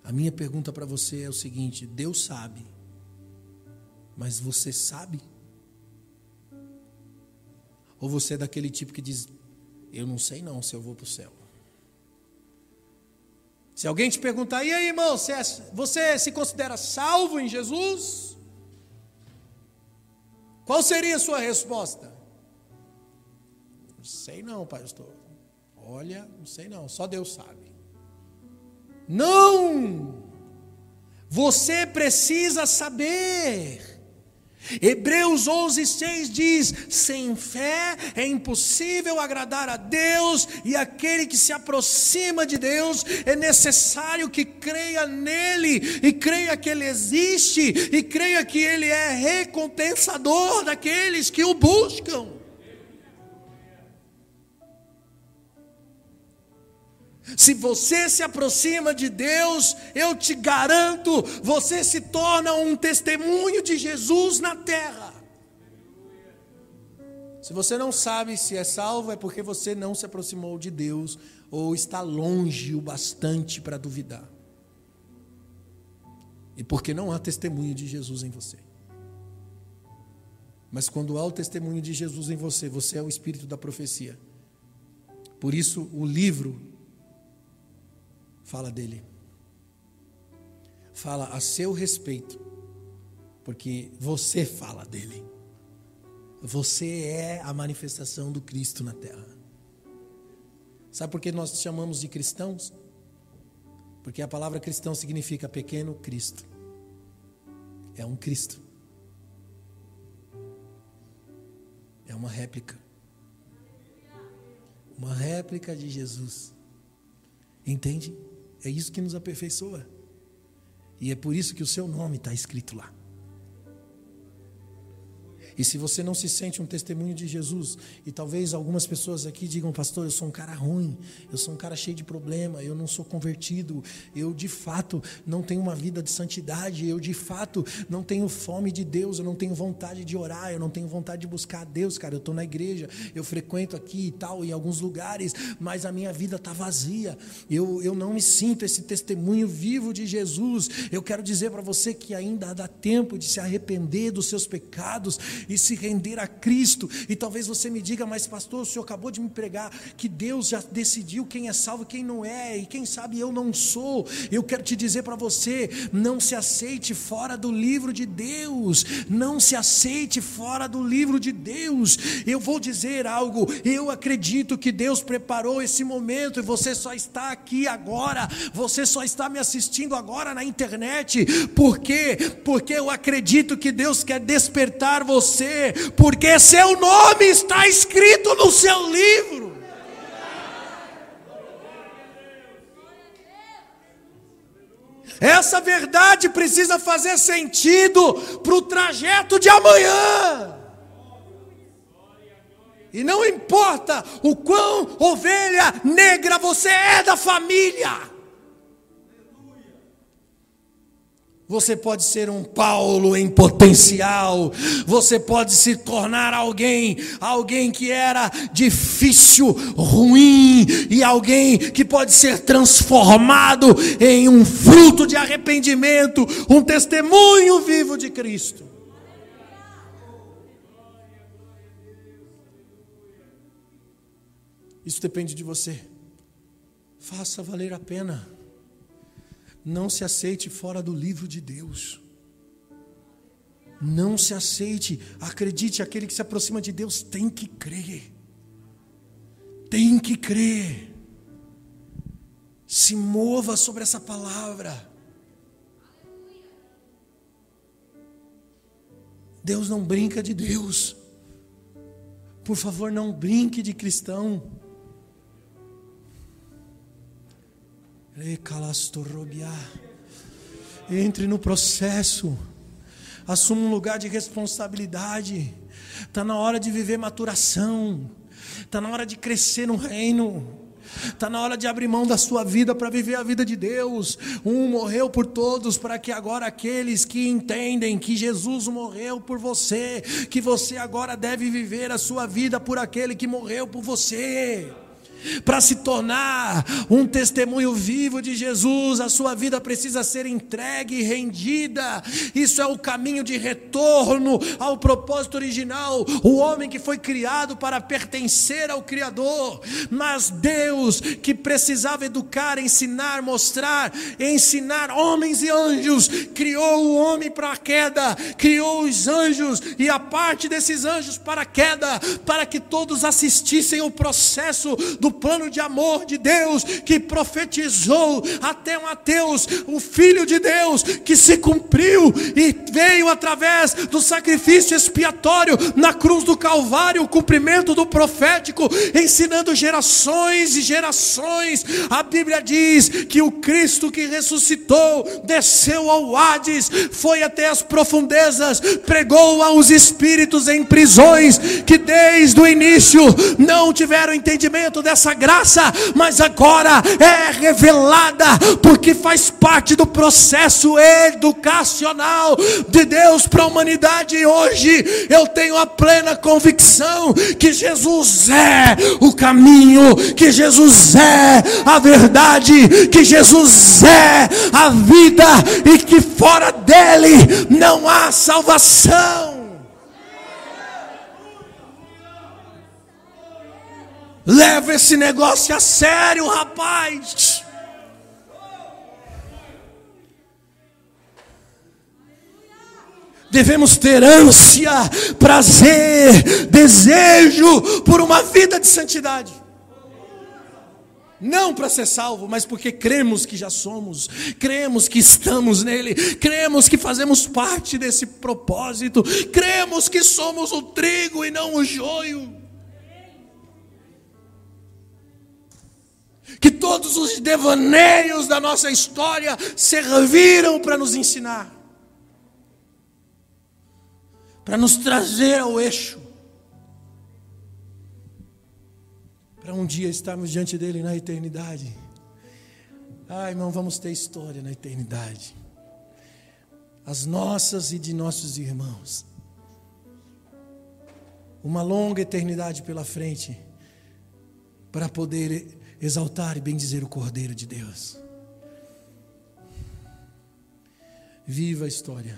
A minha pergunta para você é o seguinte: Deus sabe, mas você sabe? Ou você é daquele tipo que diz: eu não sei não se eu vou para o céu. Se alguém te perguntar, e aí, irmão, você, é, você se considera salvo em Jesus? Qual seria a sua resposta? Não sei não, pastor. Olha, não sei não, só Deus sabe. Não! Você precisa saber. Hebreus 11, 6 diz: sem fé é impossível agradar a Deus, e aquele que se aproxima de Deus é necessário que creia nele, e creia que ele existe, e creia que ele é recompensador daqueles que o buscam. Se você se aproxima de Deus, eu te garanto, você se torna um testemunho de Jesus na terra. Se você não sabe se é salvo, é porque você não se aproximou de Deus ou está longe o bastante para duvidar. E porque não há testemunho de Jesus em você. Mas quando há o testemunho de Jesus em você, você é o espírito da profecia. Por isso, o livro fala dele. Fala a seu respeito, porque você fala dele. Você é a manifestação do Cristo na terra. Sabe por que nós chamamos de cristãos? Porque a palavra cristão significa pequeno Cristo. É um Cristo. É uma réplica. uma réplica de Jesus. Entende? É isso que nos aperfeiçoa. E é por isso que o seu nome está escrito lá. E se você não se sente um testemunho de Jesus, e talvez algumas pessoas aqui digam, pastor, eu sou um cara ruim, eu sou um cara cheio de problema, eu não sou convertido, eu de fato não tenho uma vida de santidade, eu de fato não tenho fome de Deus, eu não tenho vontade de orar, eu não tenho vontade de buscar a Deus, cara. Eu estou na igreja, eu frequento aqui e tal, em alguns lugares, mas a minha vida está vazia, eu, eu não me sinto esse testemunho vivo de Jesus. Eu quero dizer para você que ainda dá tempo de se arrepender dos seus pecados e se render a Cristo. E talvez você me diga, mas pastor, o senhor acabou de me pregar que Deus já decidiu quem é salvo e quem não é, e quem sabe eu não sou. Eu quero te dizer para você: não se aceite fora do livro de Deus, não se aceite fora do livro de Deus. Eu vou dizer algo, eu acredito que Deus preparou esse momento e você só está aqui agora, você só está me assistindo agora na internet, por quê? Porque eu acredito que Deus quer despertar você você, porque seu nome está escrito no seu livro. Essa verdade precisa fazer sentido para o trajeto de amanhã. E não importa o quão ovelha negra você é da família. Você pode ser um Paulo em potencial. Você pode se tornar alguém, alguém que era difícil, ruim e alguém que pode ser transformado em um fruto de arrependimento, um testemunho vivo de Cristo. Isso depende de você. Faça valer a pena. Não se aceite fora do livro de Deus. Não se aceite. Acredite, aquele que se aproxima de Deus tem que crer. Tem que crer. Se mova sobre essa palavra. Deus não brinca de Deus. Por favor, não brinque de cristão. Entre no processo, assuma um lugar de responsabilidade. Está na hora de viver maturação, está na hora de crescer no reino. Está na hora de abrir mão da sua vida para viver a vida de Deus. Um morreu por todos, para que agora aqueles que entendem que Jesus morreu por você, que você agora deve viver a sua vida por aquele que morreu por você para se tornar um testemunho vivo de Jesus, a sua vida precisa ser entregue e rendida. Isso é o caminho de retorno ao propósito original. O homem que foi criado para pertencer ao Criador, mas Deus que precisava educar, ensinar, mostrar, ensinar homens e anjos, criou o homem para a queda, criou os anjos e a parte desses anjos para a queda, para que todos assistissem ao processo do plano de amor de Deus que profetizou até Mateus, o Filho de Deus, que se cumpriu e veio através do sacrifício expiatório na cruz do Calvário, o cumprimento do profético, ensinando gerações e gerações. A Bíblia diz que o Cristo que ressuscitou desceu ao Hades, foi até as profundezas, pregou aos espíritos em prisões que desde o início não tiveram entendimento dessa essa graça, mas agora é revelada, porque faz parte do processo educacional de Deus para a humanidade. E hoje eu tenho a plena convicção que Jesus é o caminho, que Jesus é a verdade, que Jesus é a vida e que fora dele não há salvação. Leva esse negócio a sério, rapaz. Devemos ter ânsia, prazer, desejo por uma vida de santidade. Não para ser salvo, mas porque cremos que já somos, cremos que estamos nele, cremos que fazemos parte desse propósito, cremos que somos o trigo e não o joio. Que todos os devaneios da nossa história serviram para nos ensinar, para nos trazer ao eixo, para um dia estarmos diante dele na eternidade. Ah, irmão, vamos ter história na eternidade. As nossas e de nossos irmãos. Uma longa eternidade pela frente para poder exaltar e bendizer o Cordeiro de Deus. Viva a história.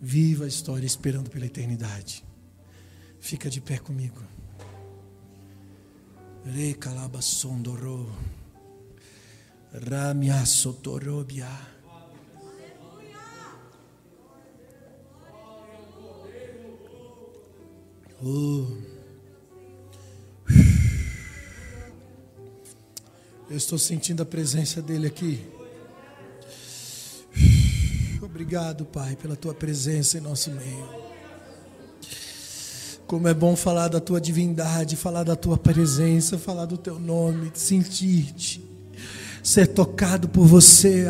Viva a história esperando pela eternidade. Fica de pé comigo. Recalabasondoro. Ramia sotorobia. Oh. Eu estou sentindo a presença dele aqui. Obrigado, Pai, pela tua presença em nosso meio. Como é bom falar da tua divindade, falar da tua presença, falar do teu nome, sentir-te, ser tocado por você.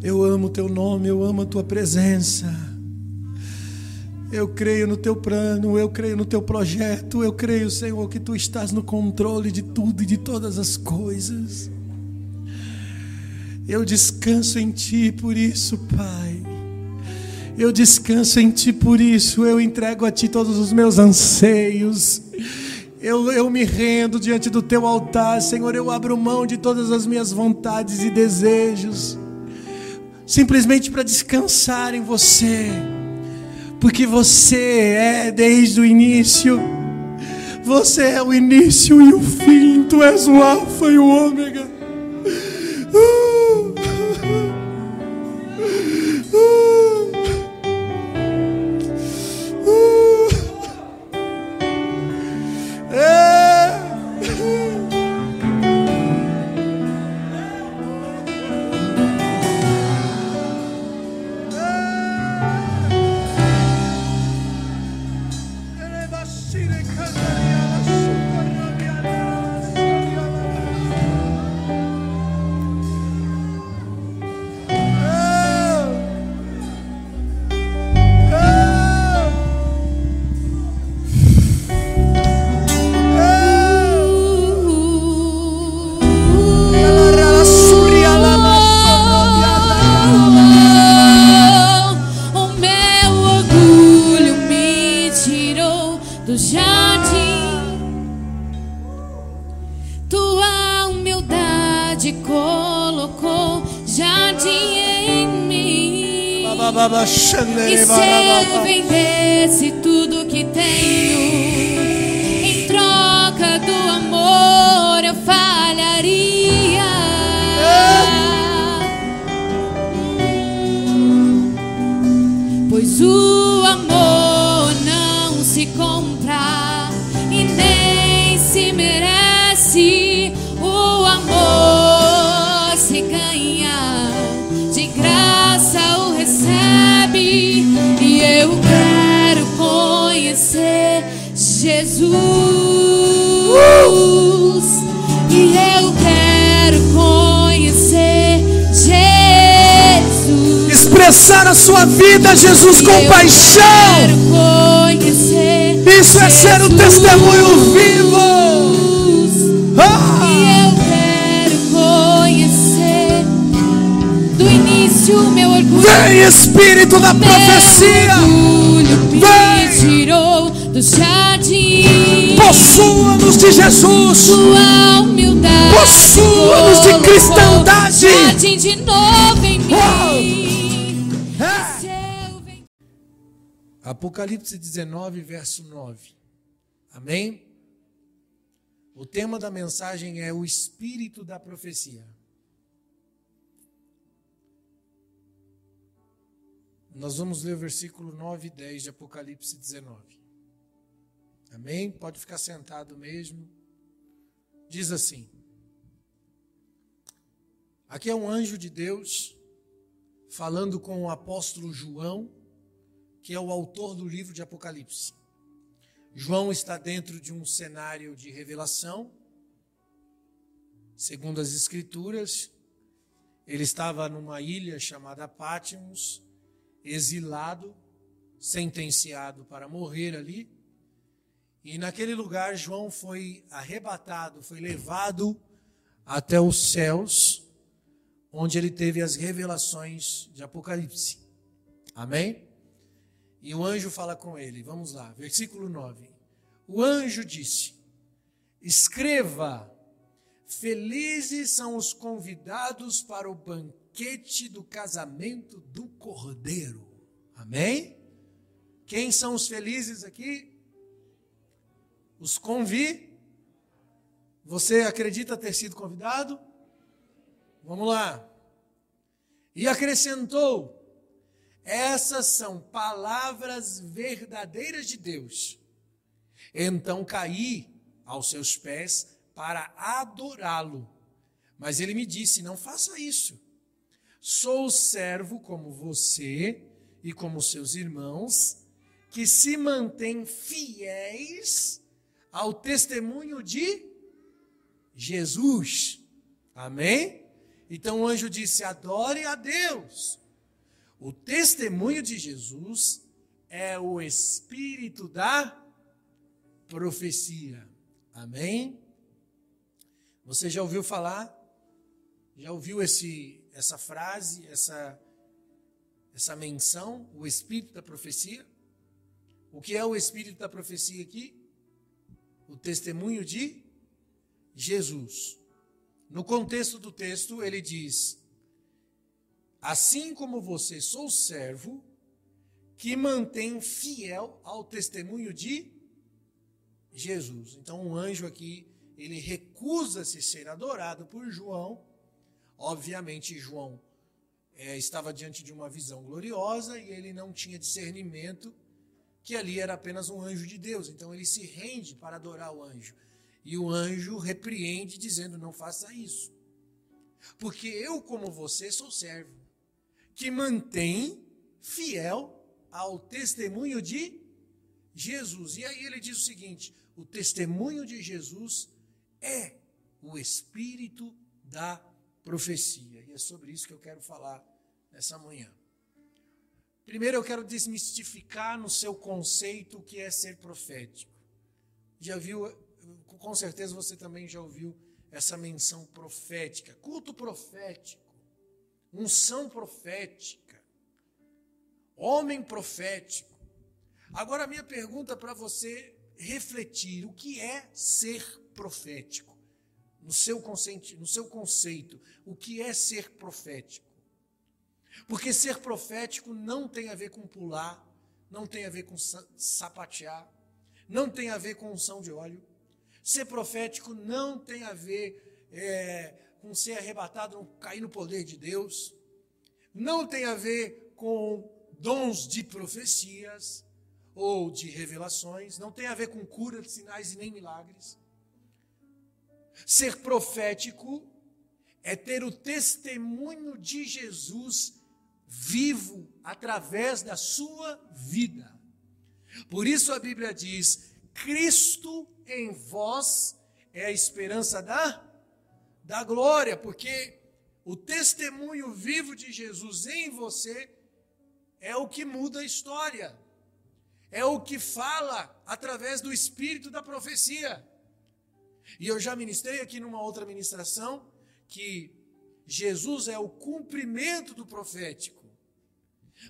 Eu amo o teu nome, eu amo a tua presença. Eu creio no teu plano, eu creio no teu projeto, eu creio, Senhor, que tu estás no controle de tudo e de todas as coisas. Eu descanso em ti por isso, Pai. Eu descanso em ti por isso, eu entrego a ti todos os meus anseios. Eu, eu me rendo diante do teu altar, Senhor. Eu abro mão de todas as minhas vontades e desejos, simplesmente para descansar em você porque você é desde o início. Você é o início e o fim, tu és o Alfa e o Ômega. Jesus, com paixão. Isso é ser o Jesus. testemunho vivo. Ah! eu quero conhecer do início meu orgulho. Vem, Espírito da profecia. Vem. tirou do jardim. Possua-nos de Jesus. Possua-nos de cristandade. Apocalipse 19, verso 9. Amém? O tema da mensagem é o espírito da profecia. Nós vamos ler o versículo 9 e 10 de Apocalipse 19. Amém? Pode ficar sentado mesmo. Diz assim: Aqui é um anjo de Deus falando com o apóstolo João, que é o autor do livro de Apocalipse. João está dentro de um cenário de revelação, segundo as Escrituras. Ele estava numa ilha chamada Pátimos, exilado, sentenciado para morrer ali. E naquele lugar, João foi arrebatado, foi levado até os céus, onde ele teve as revelações de Apocalipse. Amém? E o anjo fala com ele, vamos lá, versículo 9. O anjo disse: Escreva, felizes são os convidados para o banquete do casamento do cordeiro. Amém? Quem são os felizes aqui? Os convi. Você acredita ter sido convidado? Vamos lá. E acrescentou: essas são palavras verdadeiras de Deus. Então caí aos seus pés para adorá-lo. Mas ele me disse: Não faça isso. Sou servo como você e como seus irmãos, que se mantêm fiéis ao testemunho de Jesus. Amém? Então o anjo disse: Adore a Deus o testemunho de Jesus é o espírito da profecia. Amém? Você já ouviu falar? Já ouviu esse, essa frase, essa, essa menção, o espírito da profecia? O que é o espírito da profecia aqui? O testemunho de Jesus. No contexto do texto, ele diz: Assim como você sou servo que mantém fiel ao testemunho de Jesus. Então, um anjo aqui, ele recusa-se ser adorado por João. Obviamente, João é, estava diante de uma visão gloriosa e ele não tinha discernimento que ali era apenas um anjo de Deus. Então, ele se rende para adorar o anjo. E o anjo repreende, dizendo: Não faça isso. Porque eu, como você, sou servo que mantém fiel ao testemunho de Jesus. E aí ele diz o seguinte: o testemunho de Jesus é o espírito da profecia. E é sobre isso que eu quero falar nessa manhã. Primeiro eu quero desmistificar no seu conceito o que é ser profético. Já viu, com certeza você também já ouviu essa menção profética, culto profético unção profética, homem profético. Agora, a minha pergunta para você refletir: o que é ser profético? No seu, conceito, no seu conceito, o que é ser profético? Porque ser profético não tem a ver com pular, não tem a ver com sapatear, não tem a ver com unção de óleo. Ser profético não tem a ver é, com ser arrebatado, não cair no poder de Deus. Não tem a ver com dons de profecias ou de revelações. Não tem a ver com cura, sinais e nem milagres. Ser profético é ter o testemunho de Jesus vivo através da sua vida. Por isso a Bíblia diz: Cristo em vós é a esperança da da glória, porque o testemunho vivo de Jesus em você é o que muda a história, é o que fala através do espírito da profecia. E eu já ministrei aqui numa outra ministração que Jesus é o cumprimento do profético.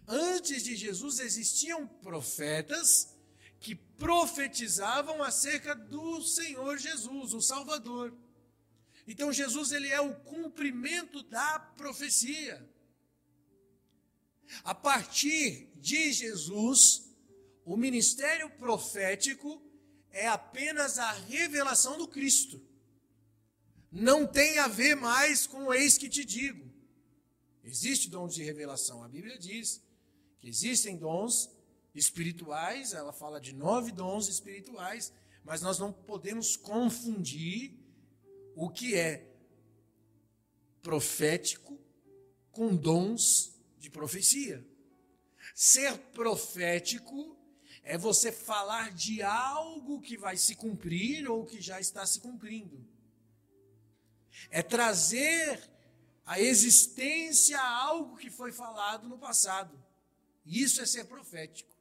Antes de Jesus existiam profetas que profetizavam acerca do Senhor Jesus, o Salvador. Então Jesus ele é o cumprimento da profecia. A partir de Jesus, o ministério profético é apenas a revelação do Cristo. Não tem a ver mais com eis que te digo. Existe dons de revelação. A Bíblia diz que existem dons espirituais, ela fala de nove dons espirituais, mas nós não podemos confundir o que é profético com dons de profecia. Ser profético é você falar de algo que vai se cumprir ou que já está se cumprindo. É trazer a existência a algo que foi falado no passado. Isso é ser profético.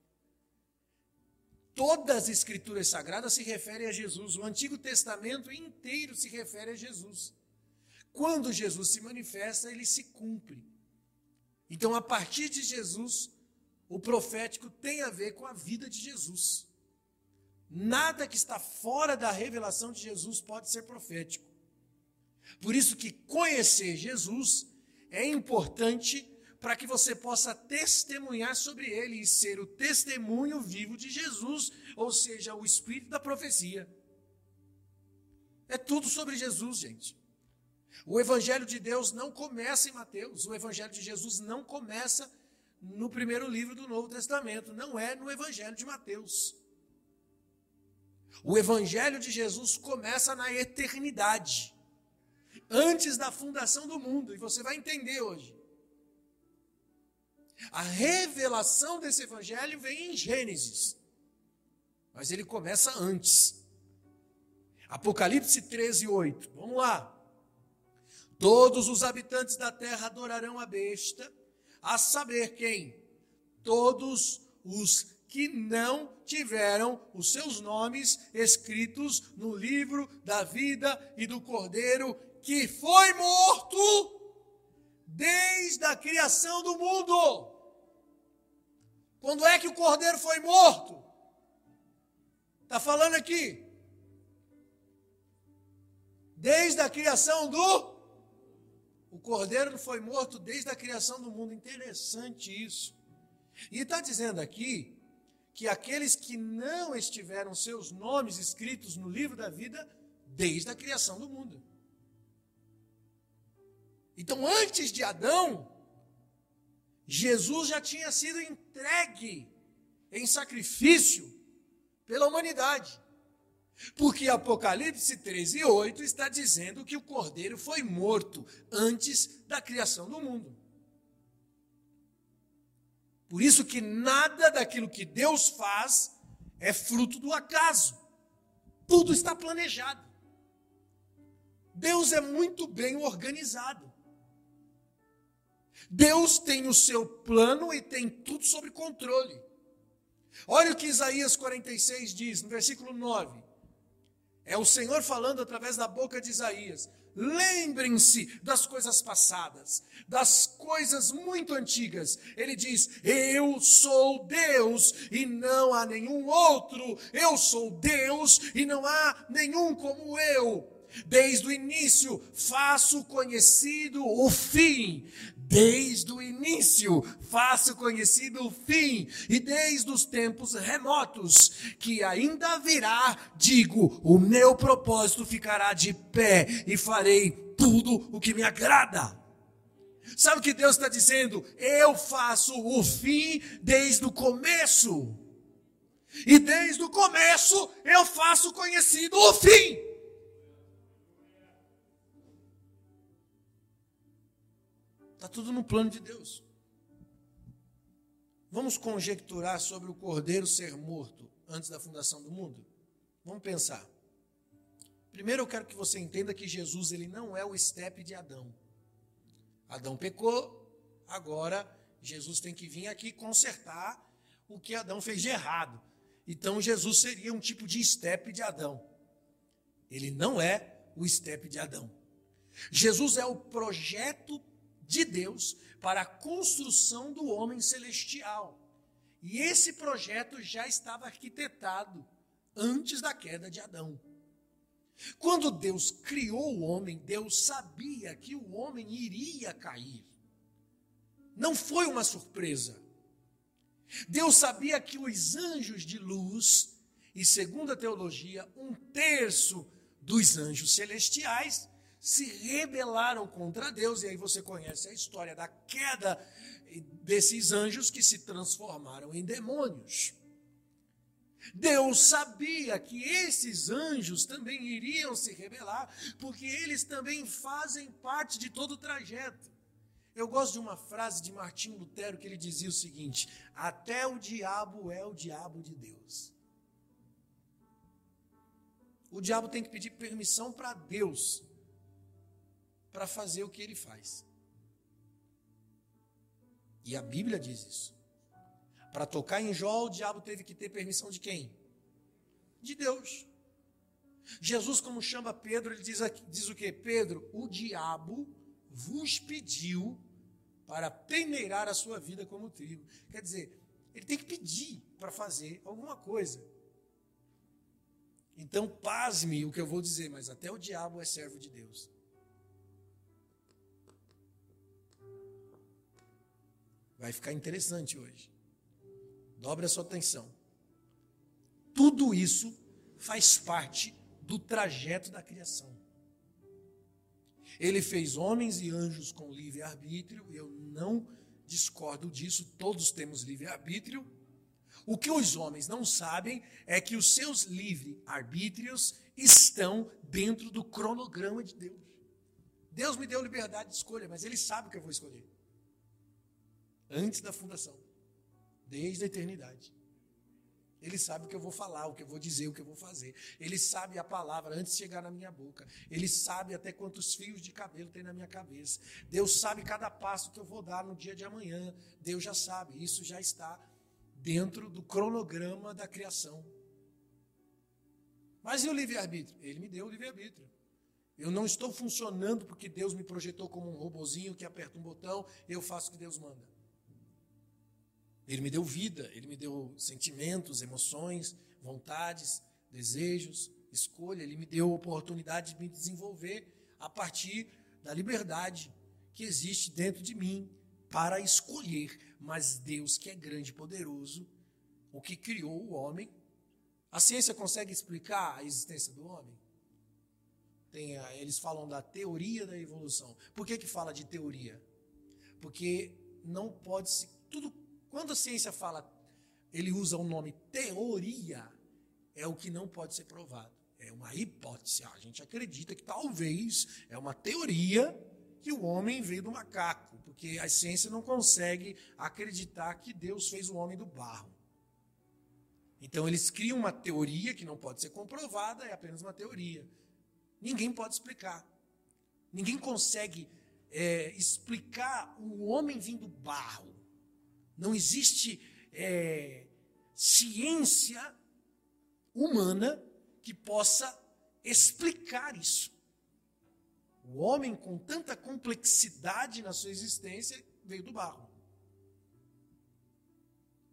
Todas as escrituras sagradas se referem a Jesus. O Antigo Testamento inteiro se refere a Jesus. Quando Jesus se manifesta, ele se cumpre. Então, a partir de Jesus, o profético tem a ver com a vida de Jesus. Nada que está fora da revelação de Jesus pode ser profético. Por isso que conhecer Jesus é importante para que você possa testemunhar sobre ele e ser o testemunho vivo de Jesus, ou seja, o espírito da profecia. É tudo sobre Jesus, gente. O evangelho de Deus não começa em Mateus, o evangelho de Jesus não começa no primeiro livro do Novo Testamento, não é no evangelho de Mateus. O evangelho de Jesus começa na eternidade, antes da fundação do mundo, e você vai entender hoje. A revelação desse evangelho vem em Gênesis, mas ele começa antes. Apocalipse 13, 8. Vamos lá. Todos os habitantes da terra adorarão a besta, a saber quem? Todos os que não tiveram os seus nomes escritos no livro da vida e do cordeiro que foi morto desde a criação do mundo. Quando é que o cordeiro foi morto? Está falando aqui. Desde a criação do. O cordeiro foi morto desde a criação do mundo. Interessante isso. E está dizendo aqui que aqueles que não estiveram seus nomes escritos no livro da vida desde a criação do mundo. Então, antes de Adão, Jesus já tinha sido entregue em sacrifício pela humanidade. Porque Apocalipse 13, 8 está dizendo que o cordeiro foi morto antes da criação do mundo. Por isso que nada daquilo que Deus faz é fruto do acaso. Tudo está planejado. Deus é muito bem organizado. Deus tem o seu plano e tem tudo sob controle. Olha o que Isaías 46 diz, no versículo 9. É o Senhor falando através da boca de Isaías. Lembrem-se das coisas passadas, das coisas muito antigas. Ele diz: Eu sou Deus e não há nenhum outro. Eu sou Deus e não há nenhum como eu. Desde o início faço conhecido o fim. Desde o início faço conhecido o fim, e desde os tempos remotos, que ainda virá, digo: o meu propósito ficará de pé e farei tudo o que me agrada. Sabe o que Deus está dizendo? Eu faço o fim desde o começo. E desde o começo eu faço conhecido o fim. Está tudo no plano de Deus. Vamos conjecturar sobre o cordeiro ser morto antes da fundação do mundo? Vamos pensar. Primeiro eu quero que você entenda que Jesus ele não é o estepe de Adão. Adão pecou, agora Jesus tem que vir aqui consertar o que Adão fez de errado. Então Jesus seria um tipo de estepe de Adão. Ele não é o estepe de Adão. Jesus é o projeto de Deus para a construção do homem celestial. E esse projeto já estava arquitetado antes da queda de Adão. Quando Deus criou o homem, Deus sabia que o homem iria cair. Não foi uma surpresa. Deus sabia que os anjos de luz, e segundo a teologia, um terço dos anjos celestiais se rebelaram contra Deus, e aí você conhece a história da queda desses anjos que se transformaram em demônios. Deus sabia que esses anjos também iriam se rebelar, porque eles também fazem parte de todo o trajeto. Eu gosto de uma frase de Martinho Lutero que ele dizia o seguinte: Até o diabo é o diabo de Deus. O diabo tem que pedir permissão para Deus para fazer o que ele faz. E a Bíblia diz isso. Para tocar em Jó, o diabo teve que ter permissão de quem? De Deus. Jesus, como chama Pedro, ele diz, aqui, diz o que? Pedro, o diabo vos pediu para peneirar a sua vida como trigo. Quer dizer, ele tem que pedir para fazer alguma coisa. Então, pasme o que eu vou dizer, mas até o diabo é servo de Deus. Vai ficar interessante hoje. Dobre a sua atenção. Tudo isso faz parte do trajeto da criação. Ele fez homens e anjos com livre-arbítrio, eu não discordo disso, todos temos livre-arbítrio. O que os homens não sabem é que os seus livre-arbítrios estão dentro do cronograma de Deus. Deus me deu liberdade de escolha, mas Ele sabe o que eu vou escolher. Antes da fundação, desde a eternidade. Ele sabe o que eu vou falar, o que eu vou dizer, o que eu vou fazer. Ele sabe a palavra antes de chegar na minha boca. Ele sabe até quantos fios de cabelo tem na minha cabeça. Deus sabe cada passo que eu vou dar no dia de amanhã. Deus já sabe. Isso já está dentro do cronograma da criação. Mas e o livre-arbítrio? Ele me deu o livre-arbítrio. Eu não estou funcionando porque Deus me projetou como um robozinho que aperta um botão eu faço o que Deus manda. Ele me deu vida, ele me deu sentimentos, emoções, vontades, desejos, escolha. Ele me deu oportunidade de me desenvolver a partir da liberdade que existe dentro de mim para escolher. Mas Deus, que é grande e poderoso, o que criou o homem, a ciência consegue explicar a existência do homem? Tem, eles falam da teoria da evolução. Por que, que fala de teoria? Porque não pode se. Tudo quando a ciência fala, ele usa o nome teoria, é o que não pode ser provado. É uma hipótese. A gente acredita que talvez é uma teoria que o homem veio do macaco, porque a ciência não consegue acreditar que Deus fez o homem do barro. Então eles criam uma teoria que não pode ser comprovada, é apenas uma teoria. Ninguém pode explicar. Ninguém consegue é, explicar o homem vindo do barro. Não existe é, ciência humana que possa explicar isso. O homem, com tanta complexidade na sua existência, veio do barro.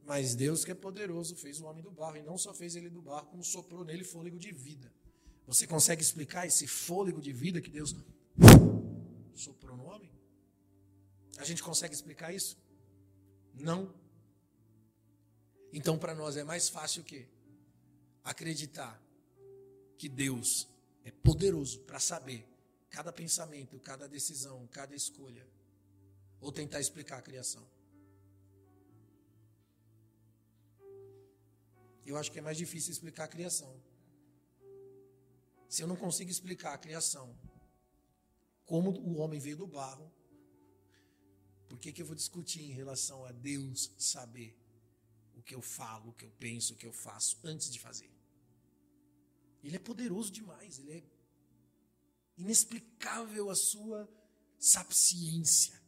Mas Deus, que é poderoso, fez o homem do barro. E não só fez ele do barro, como soprou nele fôlego de vida. Você consegue explicar esse fôlego de vida que Deus soprou no homem? A gente consegue explicar isso? Não. Então, para nós é mais fácil o quê? Acreditar que Deus é poderoso para saber cada pensamento, cada decisão, cada escolha, ou tentar explicar a criação. Eu acho que é mais difícil explicar a criação. Se eu não consigo explicar a criação, como o homem veio do barro, por que, que eu vou discutir em relação a Deus saber o que eu falo, o que eu penso, o que eu faço antes de fazer? Ele é poderoso demais, ele é inexplicável a sua sapiência,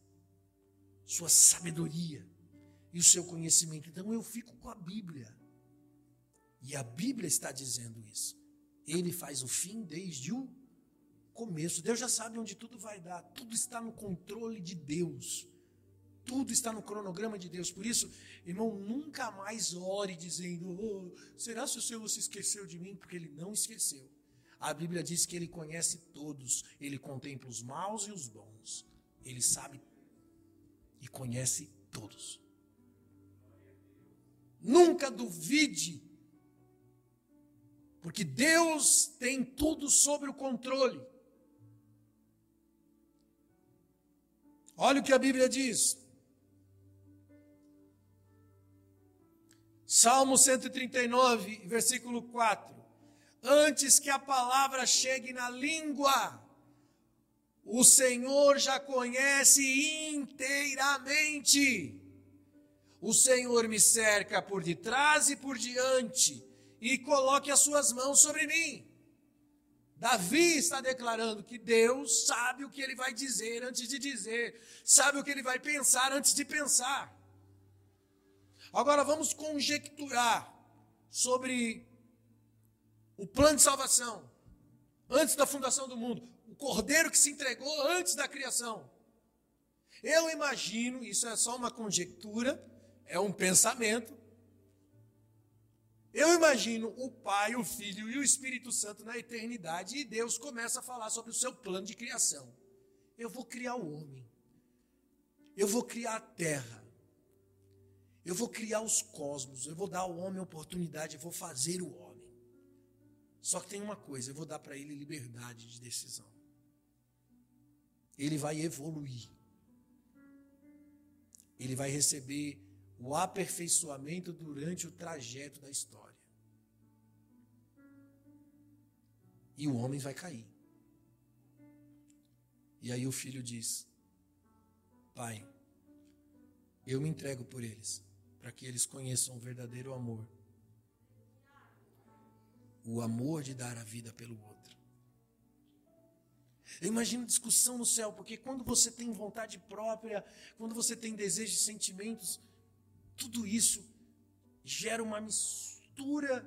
sua sabedoria e o seu conhecimento. Então eu fico com a Bíblia. E a Bíblia está dizendo isso. Ele faz o fim desde o começo. Deus já sabe onde tudo vai dar. Tudo está no controle de Deus. Tudo está no cronograma de Deus. Por isso, irmão, nunca mais ore dizendo: oh, será se o Senhor se esqueceu de mim? Porque ele não esqueceu. A Bíblia diz que ele conhece todos, ele contempla os maus e os bons. Ele sabe e conhece todos. Nunca duvide, porque Deus tem tudo sob o controle. Olha o que a Bíblia diz. Salmo 139, versículo 4. Antes que a palavra chegue na língua, o Senhor já conhece inteiramente. O Senhor me cerca por detrás e por diante e coloque as suas mãos sobre mim. Davi está declarando que Deus sabe o que ele vai dizer antes de dizer, sabe o que ele vai pensar antes de pensar. Agora vamos conjecturar sobre o plano de salvação antes da fundação do mundo, o cordeiro que se entregou antes da criação. Eu imagino, isso é só uma conjectura, é um pensamento. Eu imagino o Pai, o Filho e o Espírito Santo na eternidade e Deus começa a falar sobre o seu plano de criação. Eu vou criar o homem. Eu vou criar a terra. Eu vou criar os cosmos. Eu vou dar ao homem oportunidade. Eu vou fazer o homem. Só que tem uma coisa: eu vou dar para ele liberdade de decisão. Ele vai evoluir. Ele vai receber o aperfeiçoamento durante o trajeto da história. E o homem vai cair. E aí o filho diz: Pai, eu me entrego por eles, para que eles conheçam o verdadeiro amor. O amor de dar a vida pelo outro. Eu imagino discussão no céu, porque quando você tem vontade própria, quando você tem desejos e sentimentos, tudo isso gera uma mistura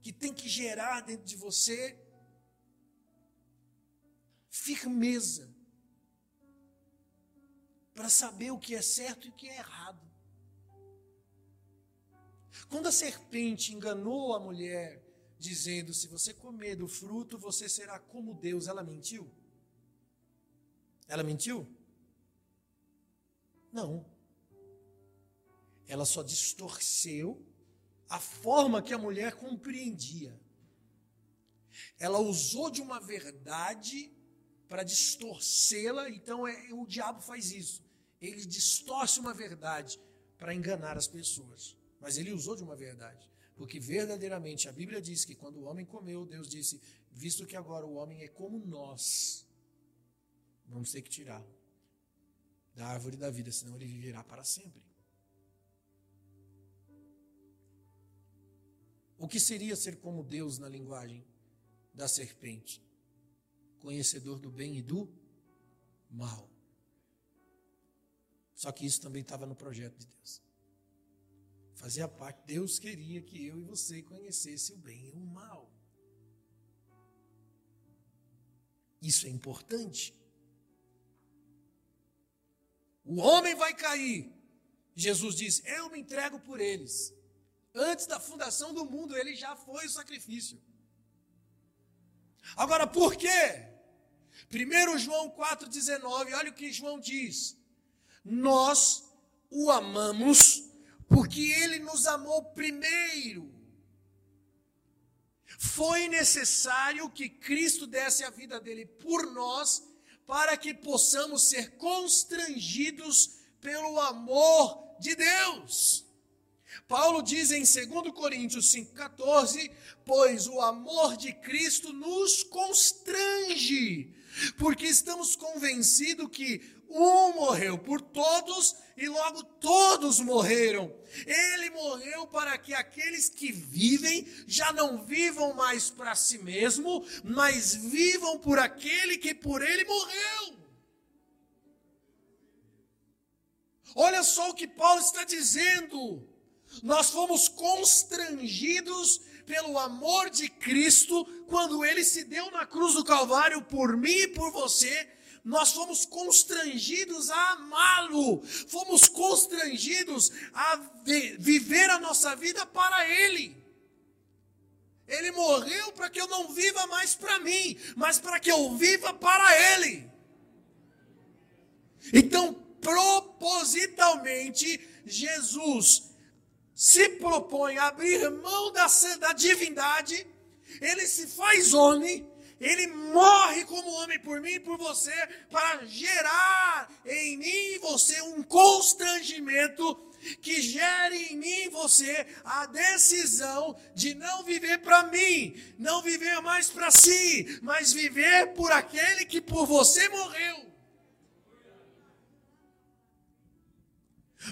que tem que gerar dentro de você firmeza para saber o que é certo e o que é errado. Quando a serpente enganou a mulher, dizendo: Se você comer do fruto, você será como Deus, ela mentiu? Ela mentiu? Não ela só distorceu a forma que a mulher compreendia. Ela usou de uma verdade para distorcê-la, então é, o diabo faz isso. Ele distorce uma verdade para enganar as pessoas. Mas ele usou de uma verdade. Porque verdadeiramente a Bíblia diz que quando o homem comeu, Deus disse: visto que agora o homem é como nós, vamos ter que tirá-lo da árvore da vida, senão ele viverá para sempre. O que seria ser como Deus na linguagem da serpente? Conhecedor do bem e do mal. Só que isso também estava no projeto de Deus. Fazia parte, Deus queria que eu e você conhecesse o bem e o mal. Isso é importante. O homem vai cair. Jesus diz: Eu me entrego por eles. Antes da fundação do mundo, ele já foi o sacrifício. Agora, por quê? 1 João 4,19, olha o que João diz. Nós o amamos porque ele nos amou primeiro. Foi necessário que Cristo desse a vida dele por nós, para que possamos ser constrangidos pelo amor de Deus. Paulo diz em 2 Coríntios 5,14: Pois o amor de Cristo nos constrange, porque estamos convencidos que um morreu por todos e logo todos morreram. Ele morreu para que aqueles que vivem já não vivam mais para si mesmo, mas vivam por aquele que por ele morreu. Olha só o que Paulo está dizendo. Nós fomos constrangidos pelo amor de Cristo quando ele se deu na cruz do Calvário por mim e por você. Nós fomos constrangidos a amá-lo, fomos constrangidos a viver a nossa vida para Ele. Ele morreu para que eu não viva mais para mim, mas para que eu viva para Ele. Então, propositalmente, Jesus se propõe a abrir mão da, da divindade, ele se faz homem, ele morre como homem por mim e por você, para gerar em mim e você um constrangimento que gere em mim e você a decisão de não viver para mim, não viver mais para si, mas viver por aquele que por você morreu.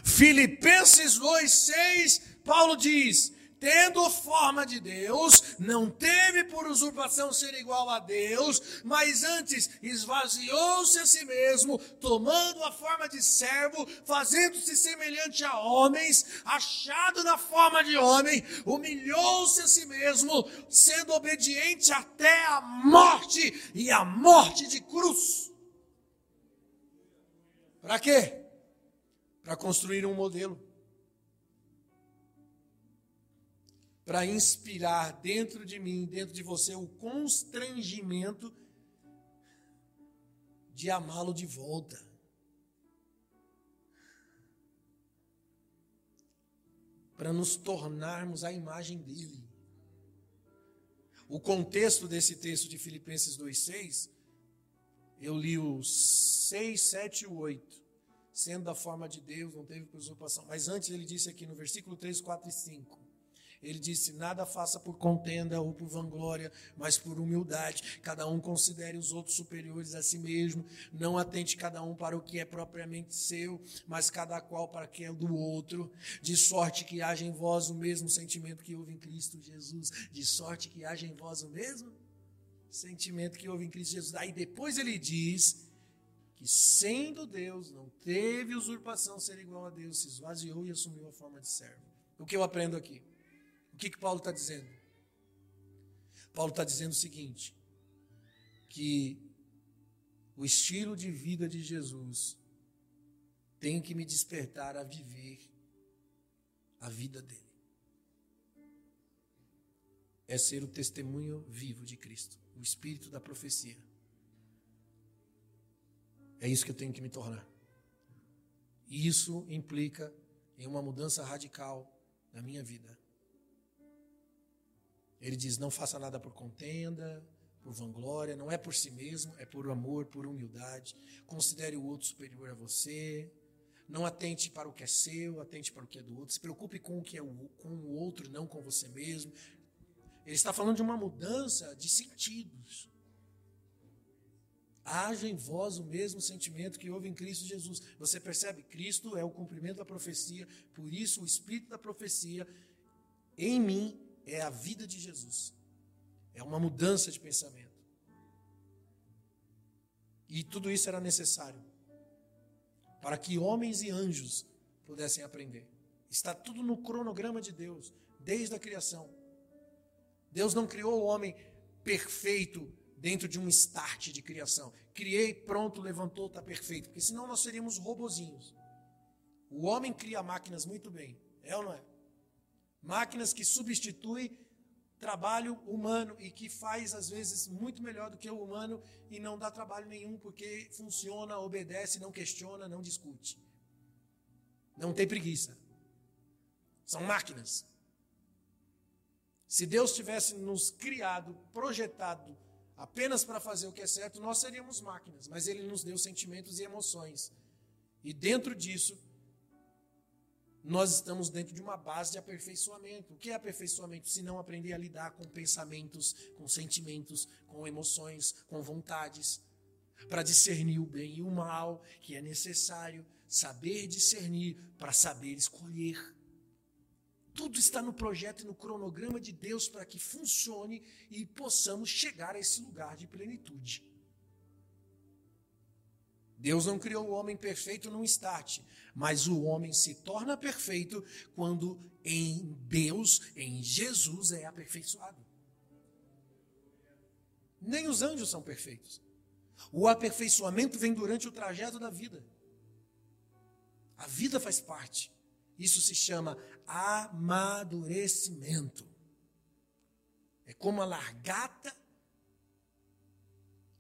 Filipenses 2,6, Paulo diz: tendo forma de Deus, não teve por usurpação ser igual a Deus, mas antes esvaziou-se a si mesmo, tomando a forma de servo, fazendo-se semelhante a homens, achado na forma de homem, humilhou-se a si mesmo, sendo obediente até a morte e a morte de cruz. Para quê? Para construir um modelo. Para inspirar dentro de mim, dentro de você, o constrangimento de amá-lo de volta. Para nos tornarmos a imagem dele. O contexto desse texto de Filipenses 2,6, eu li o 6, 7 e 8. Sendo da forma de Deus, não teve usurpação. Mas antes ele disse aqui no versículo 3, 4 e 5 ele disse: Nada faça por contenda ou por vanglória, mas por humildade. Cada um considere os outros superiores a si mesmo. Não atente cada um para o que é propriamente seu, mas cada qual para o que é do outro. De sorte que haja em vós o mesmo sentimento que houve em Cristo Jesus. De sorte que haja em vós o mesmo sentimento que houve em Cristo Jesus. Aí depois ele diz que sendo Deus, não teve usurpação ser igual a Deus, se esvaziou e assumiu a forma de servo. O que eu aprendo aqui? O que, que Paulo está dizendo? Paulo está dizendo o seguinte: que o estilo de vida de Jesus tem que me despertar a viver a vida dele. É ser o testemunho vivo de Cristo, o espírito da profecia. É isso que eu tenho que me tornar. E isso implica em uma mudança radical na minha vida. Ele diz: não faça nada por contenda, por vanglória, não é por si mesmo, é por amor, por humildade. Considere o outro superior a você. Não atente para o que é seu, atente para o que é do outro. Se preocupe com o que é o, com o outro, não com você mesmo. Ele está falando de uma mudança de sentidos. Haja em vós o mesmo sentimento que houve em Cristo Jesus. Você percebe? Cristo é o cumprimento da profecia, por isso o Espírito da profecia em mim é a vida de Jesus. É uma mudança de pensamento. E tudo isso era necessário para que homens e anjos pudessem aprender. Está tudo no cronograma de Deus, desde a criação. Deus não criou o homem perfeito dentro de um start de criação. Criei, pronto, levantou, está perfeito. Porque senão nós seríamos robozinhos. O homem cria máquinas muito bem, é ou não é? Máquinas que substituem trabalho humano e que faz às vezes muito melhor do que o humano e não dá trabalho nenhum porque funciona, obedece, não questiona, não discute. Não tem preguiça. São máquinas. Se Deus tivesse nos criado, projetado apenas para fazer o que é certo, nós seríamos máquinas, mas ele nos deu sentimentos e emoções. E dentro disso, nós estamos dentro de uma base de aperfeiçoamento. O que é aperfeiçoamento? Se não aprender a lidar com pensamentos, com sentimentos, com emoções, com vontades, para discernir o bem e o mal, que é necessário saber discernir para saber escolher. Tudo está no projeto e no cronograma de Deus para que funcione e possamos chegar a esse lugar de plenitude. Deus não criou o homem perfeito num start, mas o homem se torna perfeito quando em Deus, em Jesus, é aperfeiçoado. Nem os anjos são perfeitos. O aperfeiçoamento vem durante o trajeto da vida. A vida faz parte. Isso se chama amadurecimento. É como a largata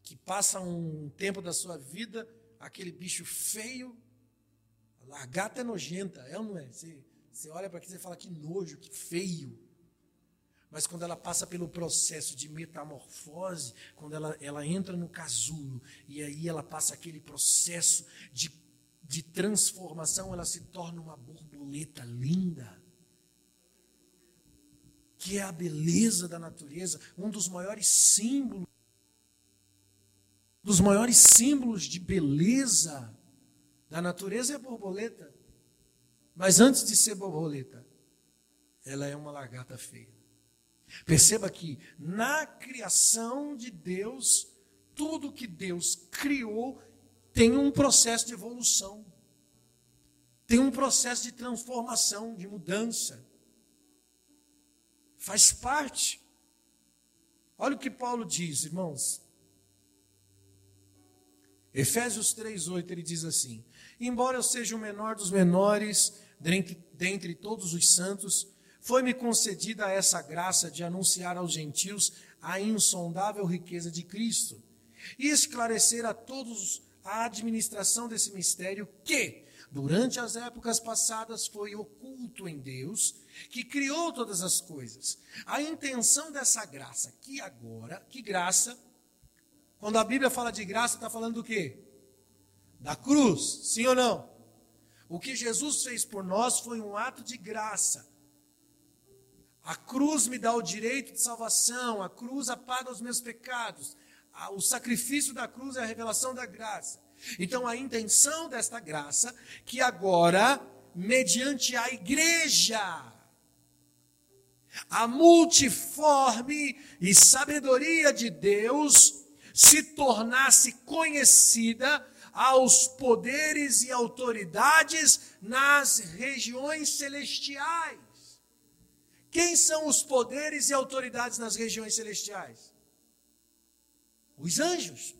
que passa um tempo da sua vida aquele bicho feio. A lagarta é nojenta, é ou não é? Você, você olha para aqui e fala que nojo, que feio. Mas quando ela passa pelo processo de metamorfose, quando ela, ela entra no casulo, e aí ela passa aquele processo de de transformação, ela se torna uma borboleta linda. Que é a beleza da natureza, um dos maiores símbolos dos maiores símbolos de beleza da natureza é a borboleta. Mas antes de ser borboleta, ela é uma lagarta feia. Perceba que na criação de Deus, tudo que Deus criou tem um processo de evolução, tem um processo de transformação, de mudança. Faz parte. Olha o que Paulo diz, irmãos. Efésios 3,8 ele diz assim: Embora eu seja o menor dos menores dentre, dentre todos os santos, foi-me concedida essa graça de anunciar aos gentios a insondável riqueza de Cristo e esclarecer a todos a administração desse mistério que, durante as épocas passadas, foi oculto em Deus, que criou todas as coisas. A intenção dessa graça, que agora, que graça, quando a Bíblia fala de graça, está falando do quê? Da cruz, sim ou não? O que Jesus fez por nós foi um ato de graça. A cruz me dá o direito de salvação, a cruz apaga os meus pecados. O sacrifício da cruz é a revelação da graça. Então, a intenção desta graça, que agora, mediante a igreja, a multiforme e sabedoria de Deus, se tornasse conhecida aos poderes e autoridades nas regiões celestiais. Quem são os poderes e autoridades nas regiões celestiais? Os anjos.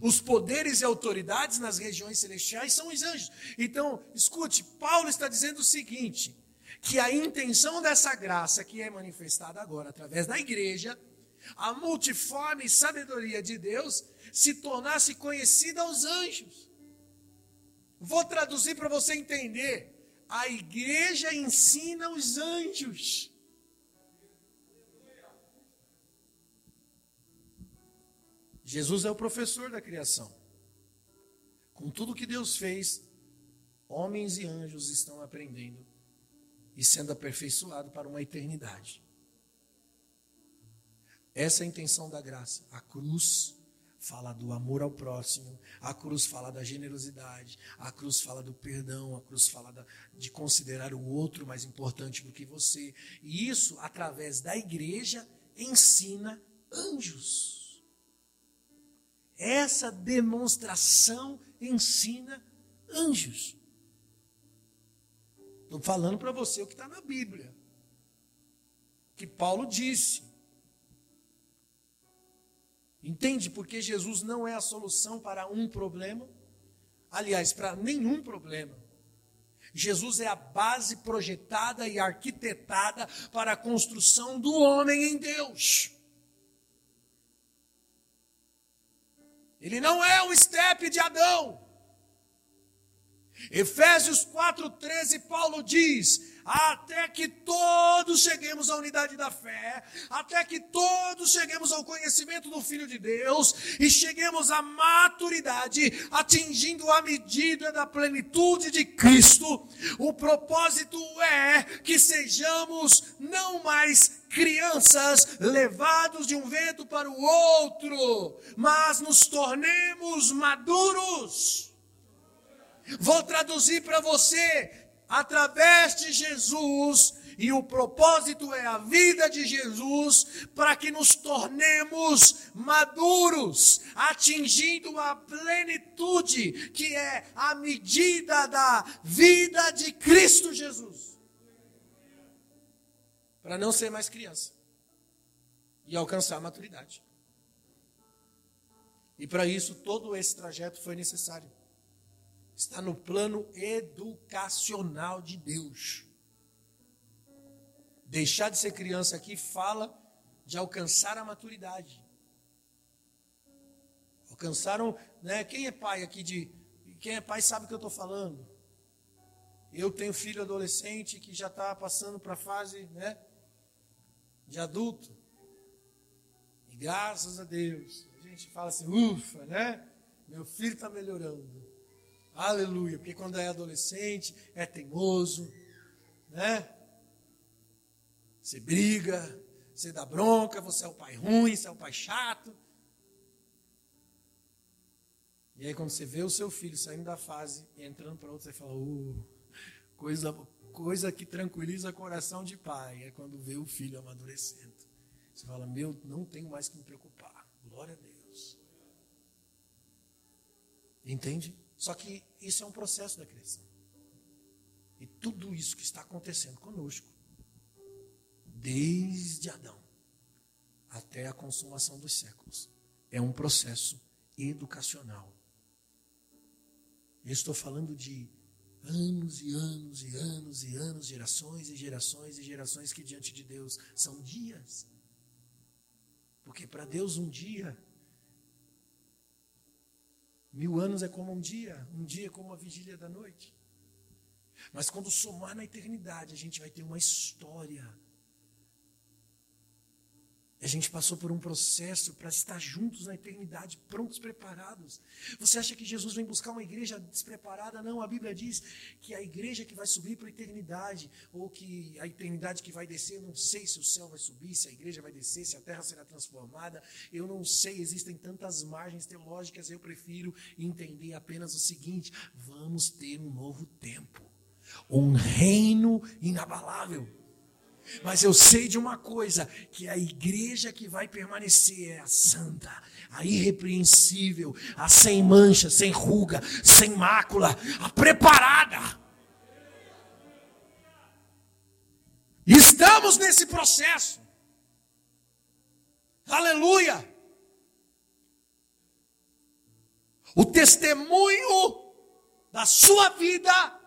Os poderes e autoridades nas regiões celestiais são os anjos. Então, escute, Paulo está dizendo o seguinte: que a intenção dessa graça que é manifestada agora através da igreja a multiforme sabedoria de Deus se tornasse conhecida aos anjos. Vou traduzir para você entender. A igreja ensina os anjos. Jesus é o professor da criação. Com tudo que Deus fez, homens e anjos estão aprendendo e sendo aperfeiçoados para uma eternidade. Essa é a intenção da graça. A cruz fala do amor ao próximo, a cruz fala da generosidade, a cruz fala do perdão, a cruz fala da, de considerar o outro mais importante do que você. E isso, através da igreja, ensina anjos. Essa demonstração ensina anjos. Estou falando para você o que está na Bíblia. Que Paulo disse. Entende? Porque Jesus não é a solução para um problema, aliás, para nenhum problema. Jesus é a base projetada e arquitetada para a construção do homem em Deus. Ele não é o estepe de Adão. Efésios 4,13, Paulo diz: até que todos cheguemos à unidade da fé, até que todos cheguemos ao conhecimento do Filho de Deus e cheguemos à maturidade, atingindo a medida da plenitude de Cristo. O propósito é que sejamos não mais crianças levados de um vento para o outro, mas nos tornemos maduros. Vou traduzir para você através de Jesus, e o propósito é a vida de Jesus, para que nos tornemos maduros, atingindo a plenitude, que é a medida da vida de Cristo Jesus. Para não ser mais criança e alcançar a maturidade. E para isso, todo esse trajeto foi necessário está no plano educacional de Deus. Deixar de ser criança aqui fala de alcançar a maturidade. Alcançaram, né? Quem é pai aqui de. Quem é pai sabe o que eu estou falando. Eu tenho filho adolescente que já está passando para a fase né, de adulto. E graças a Deus, a gente fala assim, ufa, né? Meu filho está melhorando. Aleluia. Porque quando é adolescente, é teimoso, né? Você briga, você dá bronca, você é o pai ruim, você é o pai chato. E aí, quando você vê o seu filho saindo da fase e entrando para outra, você fala: uh, coisa, coisa que tranquiliza o coração de pai. É quando vê o filho amadurecendo. Você fala: Meu, não tenho mais que me preocupar. Glória a Deus. Entende? Só que isso é um processo da criação. E tudo isso que está acontecendo conosco, desde Adão até a consumação dos séculos, é um processo educacional. Eu estou falando de anos e anos e anos e anos, gerações e gerações e gerações que diante de Deus são dias. Porque para Deus um dia, mil anos é como um dia, um dia é como a vigília da noite. Mas quando somar na eternidade, a gente vai ter uma história a gente passou por um processo para estar juntos na eternidade, prontos, preparados. Você acha que Jesus vem buscar uma igreja despreparada? Não, a Bíblia diz que a igreja que vai subir para a eternidade, ou que a eternidade que vai descer, eu não sei se o céu vai subir, se a igreja vai descer, se a terra será transformada, eu não sei, existem tantas margens teológicas, eu prefiro entender apenas o seguinte: vamos ter um novo tempo, um reino inabalável. Mas eu sei de uma coisa: que a igreja que vai permanecer é a santa, a irrepreensível, a sem mancha, sem ruga, sem mácula, a preparada. Estamos nesse processo. Aleluia! O testemunho da sua vida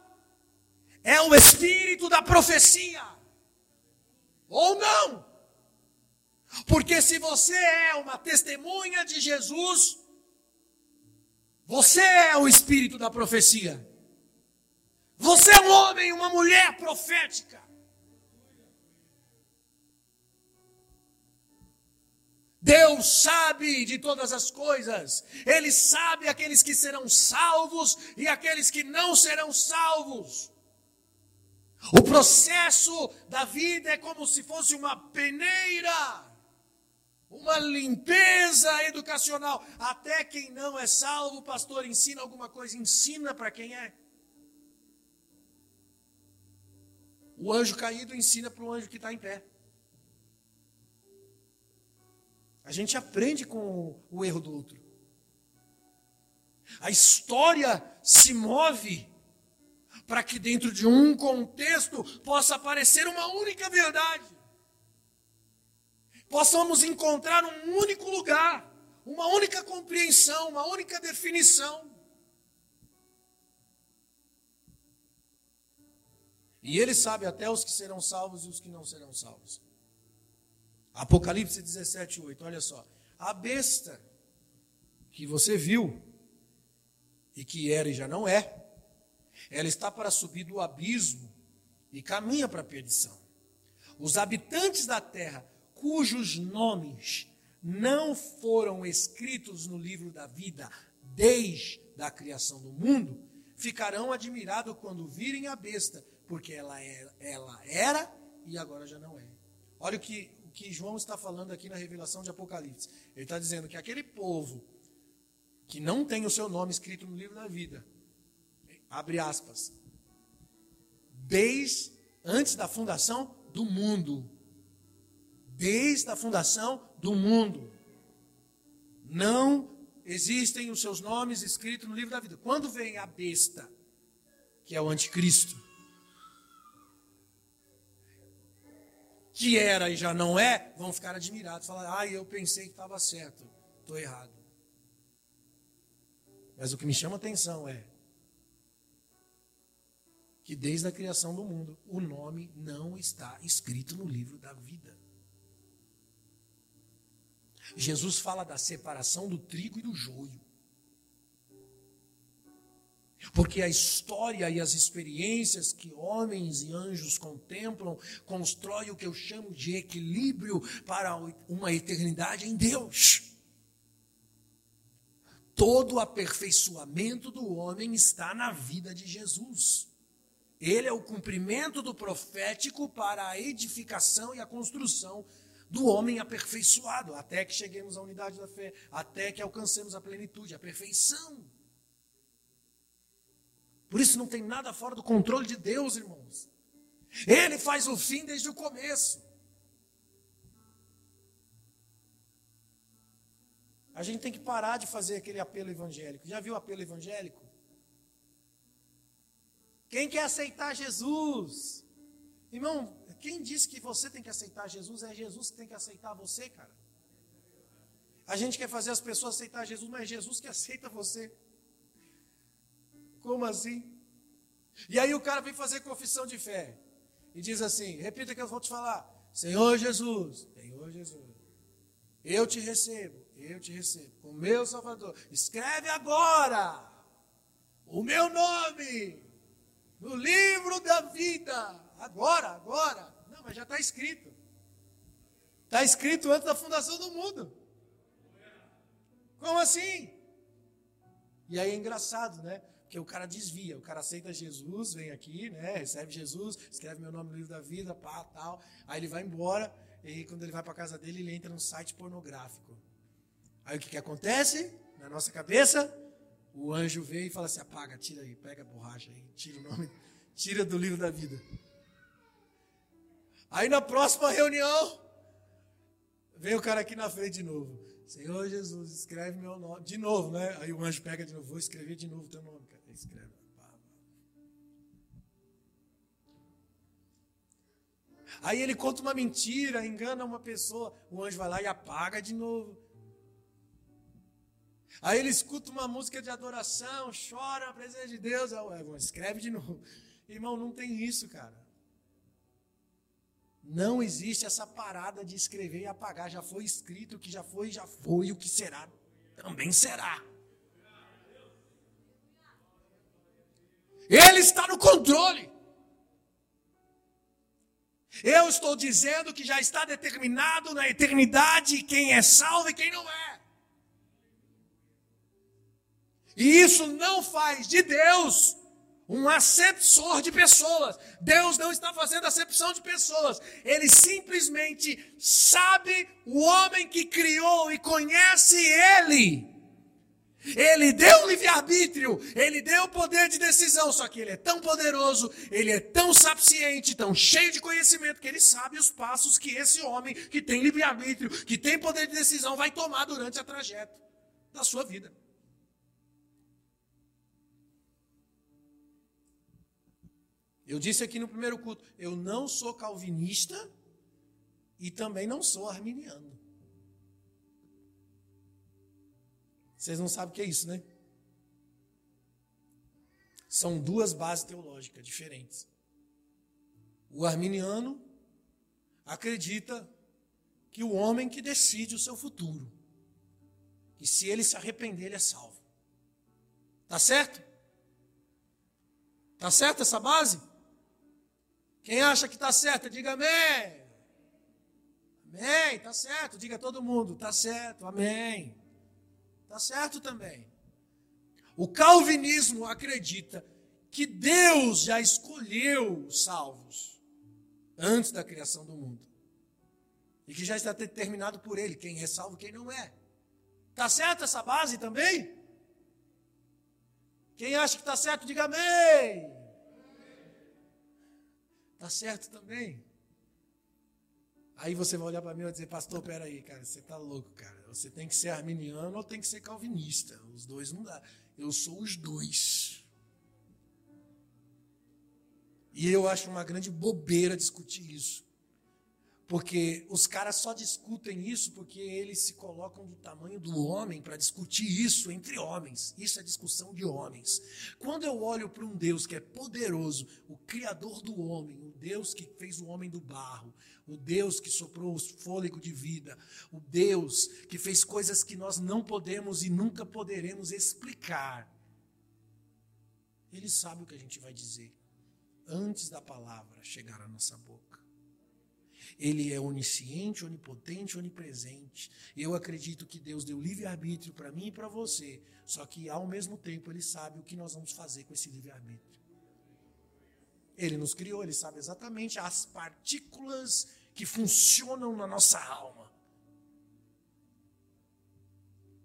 é o espírito da profecia ou não. Porque se você é uma testemunha de Jesus, você é o espírito da profecia. Você é um homem, uma mulher profética. Deus sabe de todas as coisas. Ele sabe aqueles que serão salvos e aqueles que não serão salvos. O processo da vida é como se fosse uma peneira, uma limpeza educacional. Até quem não é salvo, o pastor ensina alguma coisa, ensina para quem é. O anjo caído ensina para o anjo que está em pé. A gente aprende com o erro do outro. A história se move para que dentro de um contexto possa aparecer uma única verdade. Possamos encontrar um único lugar, uma única compreensão, uma única definição. E ele sabe até os que serão salvos e os que não serão salvos. Apocalipse 17, 8, olha só. A besta que você viu, e que era e já não é, ela está para subir do abismo e caminha para a perdição. Os habitantes da terra, cujos nomes não foram escritos no livro da vida desde a criação do mundo, ficarão admirados quando virem a besta, porque ela, é, ela era e agora já não é. Olha o que, o que João está falando aqui na revelação de Apocalipse. Ele está dizendo que aquele povo que não tem o seu nome escrito no livro da vida, abre aspas, desde antes da fundação do mundo. Desde a fundação do mundo. Não existem os seus nomes escritos no livro da vida. Quando vem a besta, que é o anticristo, que era e já não é, vão ficar admirados, falar: "Ah, eu pensei que estava certo, estou errado". Mas o que me chama atenção é que desde a criação do mundo o nome não está escrito no livro da vida. Jesus fala da separação do trigo e do joio. Porque a história e as experiências que homens e anjos contemplam constrói o que eu chamo de equilíbrio para uma eternidade em Deus. todo aperfeiçoamento do homem está na vida de Jesus. Ele é o cumprimento do profético para a edificação e a construção do homem aperfeiçoado, até que cheguemos à unidade da fé, até que alcancemos a plenitude, a perfeição. Por isso não tem nada fora do controle de Deus, irmãos. Ele faz o fim desde o começo. A gente tem que parar de fazer aquele apelo evangélico. Já viu o apelo evangélico? Quem quer aceitar Jesus? Irmão, quem disse que você tem que aceitar Jesus? É Jesus que tem que aceitar você, cara. A gente quer fazer as pessoas aceitar Jesus, mas é Jesus que aceita você. Como assim? E aí o cara vem fazer confissão de fé e diz assim: repita que eu vou te falar. Senhor Jesus, Senhor Jesus, eu te recebo, eu te recebo, o meu Salvador. Escreve agora o meu nome no livro da vida. Agora, agora. Não, mas já está escrito. Está escrito antes da fundação do mundo. Como assim? E aí é engraçado, né? Porque o cara desvia, o cara aceita Jesus, vem aqui, né? Recebe Jesus, escreve meu nome no livro da vida, pá, tal. Aí ele vai embora, e quando ele vai para casa dele, ele entra num site pornográfico. Aí o que, que acontece? Na nossa cabeça, o anjo vem e fala assim: apaga, tira aí, pega a borracha aí, tira o nome, tira do livro da vida. Aí na próxima reunião, vem o cara aqui na frente de novo. Senhor Jesus, escreve meu nome. De novo, né? Aí o anjo pega de novo, vou escrever de novo teu nome, cara. Escreve. Aí ele conta uma mentira, engana uma pessoa. O anjo vai lá e apaga de novo. Aí ele escuta uma música de adoração, chora presença de Deus. Escreve de novo. Irmão, não tem isso, cara. Não existe essa parada de escrever e apagar. Já foi escrito, o que já foi, já foi, o que será, também será. Ele está no controle. Eu estou dizendo que já está determinado na eternidade quem é salvo e quem não é. E isso não faz de Deus um aceptor de pessoas. Deus não está fazendo acepção de pessoas. Ele simplesmente sabe o homem que criou e conhece ele. Ele deu livre-arbítrio, ele deu poder de decisão, só que ele é tão poderoso, ele é tão sapiente, tão cheio de conhecimento, que ele sabe os passos que esse homem que tem livre-arbítrio, que tem poder de decisão, vai tomar durante a trajeto da sua vida. Eu disse aqui no primeiro culto, eu não sou calvinista e também não sou arminiano. Vocês não sabem o que é isso, né? São duas bases teológicas diferentes. O arminiano acredita que o homem que decide o seu futuro, que se ele se arrepender, ele é salvo. Tá certo? Tá certo essa base? Quem acha que está certo, diga amém. Amém, está certo. Diga todo mundo, está certo, amém. Está certo também. O calvinismo acredita que Deus já escolheu os salvos antes da criação do mundo. E que já está determinado por ele quem é salvo e quem não é. Está certo essa base também? Quem acha que está certo, diga amém. Tá certo também? Aí você vai olhar para mim e vai dizer, pastor, peraí, cara, você tá louco, cara. Você tem que ser arminiano ou tem que ser calvinista. Os dois não dá. Eu sou os dois. E eu acho uma grande bobeira discutir isso. Porque os caras só discutem isso porque eles se colocam do tamanho do homem para discutir isso entre homens. Isso é discussão de homens. Quando eu olho para um Deus que é poderoso, o Criador do homem, o Deus que fez o homem do barro, o Deus que soprou o fôlego de vida, o Deus que fez coisas que nós não podemos e nunca poderemos explicar, Ele sabe o que a gente vai dizer antes da palavra chegar à nossa boca. Ele é onisciente, onipotente, onipresente. Eu acredito que Deus deu livre-arbítrio para mim e para você. Só que ao mesmo tempo Ele sabe o que nós vamos fazer com esse livre-arbítrio. Ele nos criou, Ele sabe exatamente as partículas que funcionam na nossa alma.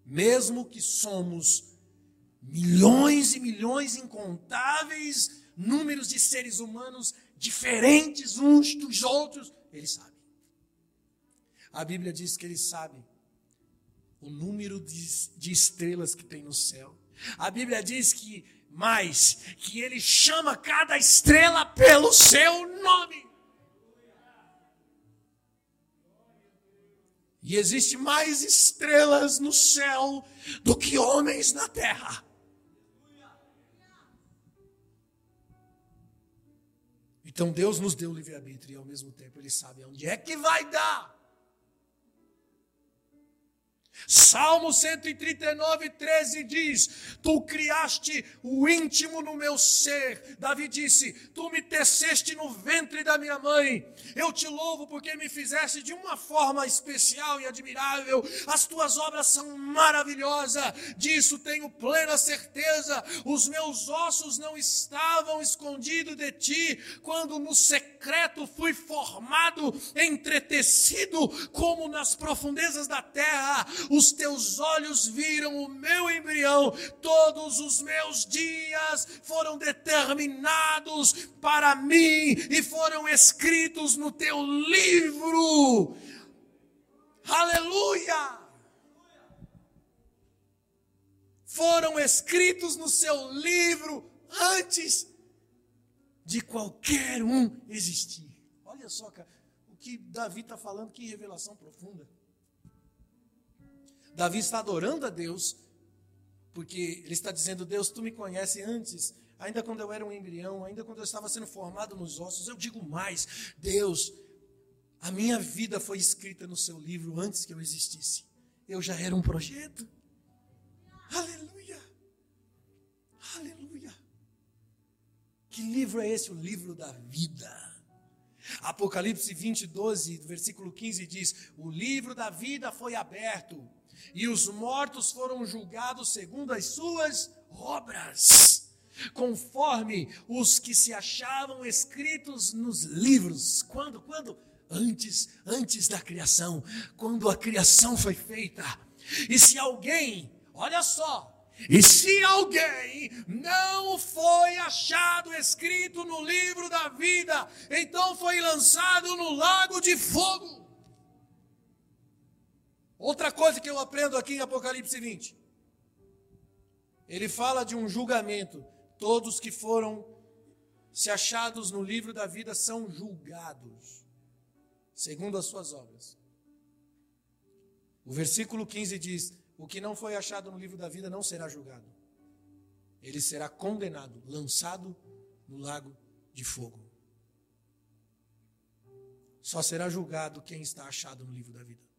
Mesmo que somos milhões e milhões incontáveis números de seres humanos diferentes uns dos outros, ele sabe. A Bíblia diz que ele sabe o número de, de estrelas que tem no céu. A Bíblia diz que mais que ele chama cada estrela pelo seu nome. E existe mais estrelas no céu do que homens na terra. Então Deus nos deu livre-arbítrio e ao mesmo tempo Ele sabe onde é que vai dar. Salmo 139, 13 diz: Tu criaste o íntimo no meu ser. Davi disse: Tu me teceste no ventre da minha mãe. Eu te louvo porque me fizeste de uma forma especial e admirável. As tuas obras são maravilhosas. Disso tenho plena certeza. Os meus ossos não estavam escondidos de ti quando no secreto fui formado, entretecido como nas profundezas da terra os teus olhos viram o meu embrião, todos os meus dias foram determinados para mim e foram escritos no teu livro. Aleluia! Foram escritos no seu livro antes de qualquer um existir. Olha só, cara, o que Davi está falando, que revelação profunda. Davi está adorando a Deus, porque ele está dizendo: Deus, tu me conhece antes, ainda quando eu era um embrião, ainda quando eu estava sendo formado nos ossos. Eu digo mais: Deus, a minha vida foi escrita no seu livro antes que eu existisse. Eu já era um projeto. Aleluia! Que livro é esse? O livro da vida. Apocalipse 20, 12, versículo 15 diz: O livro da vida foi aberto e os mortos foram julgados segundo as suas obras, conforme os que se achavam escritos nos livros. Quando? Quando? Antes, antes da criação, quando a criação foi feita. E se alguém, olha só, e se alguém não foi achado escrito no livro da vida, então foi lançado no lago de fogo. Outra coisa que eu aprendo aqui em Apocalipse 20. Ele fala de um julgamento. Todos que foram se achados no livro da vida são julgados, segundo as suas obras. O versículo 15 diz: O que não foi achado no livro da vida não será julgado. Ele será condenado, lançado no lago de fogo. Só será julgado quem está achado no livro da vida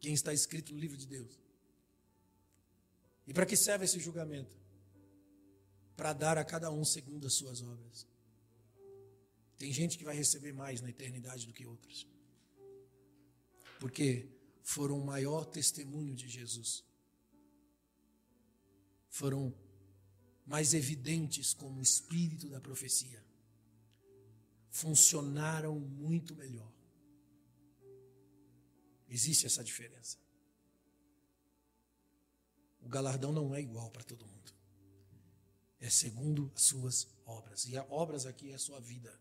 quem está escrito no livro de Deus. E para que serve esse julgamento? Para dar a cada um segundo as suas obras. Tem gente que vai receber mais na eternidade do que outras. Porque foram o maior testemunho de Jesus. Foram mais evidentes como o espírito da profecia. Funcionaram muito melhor. Existe essa diferença. O galardão não é igual para todo mundo. É segundo as suas obras. E a obras aqui é a sua vida.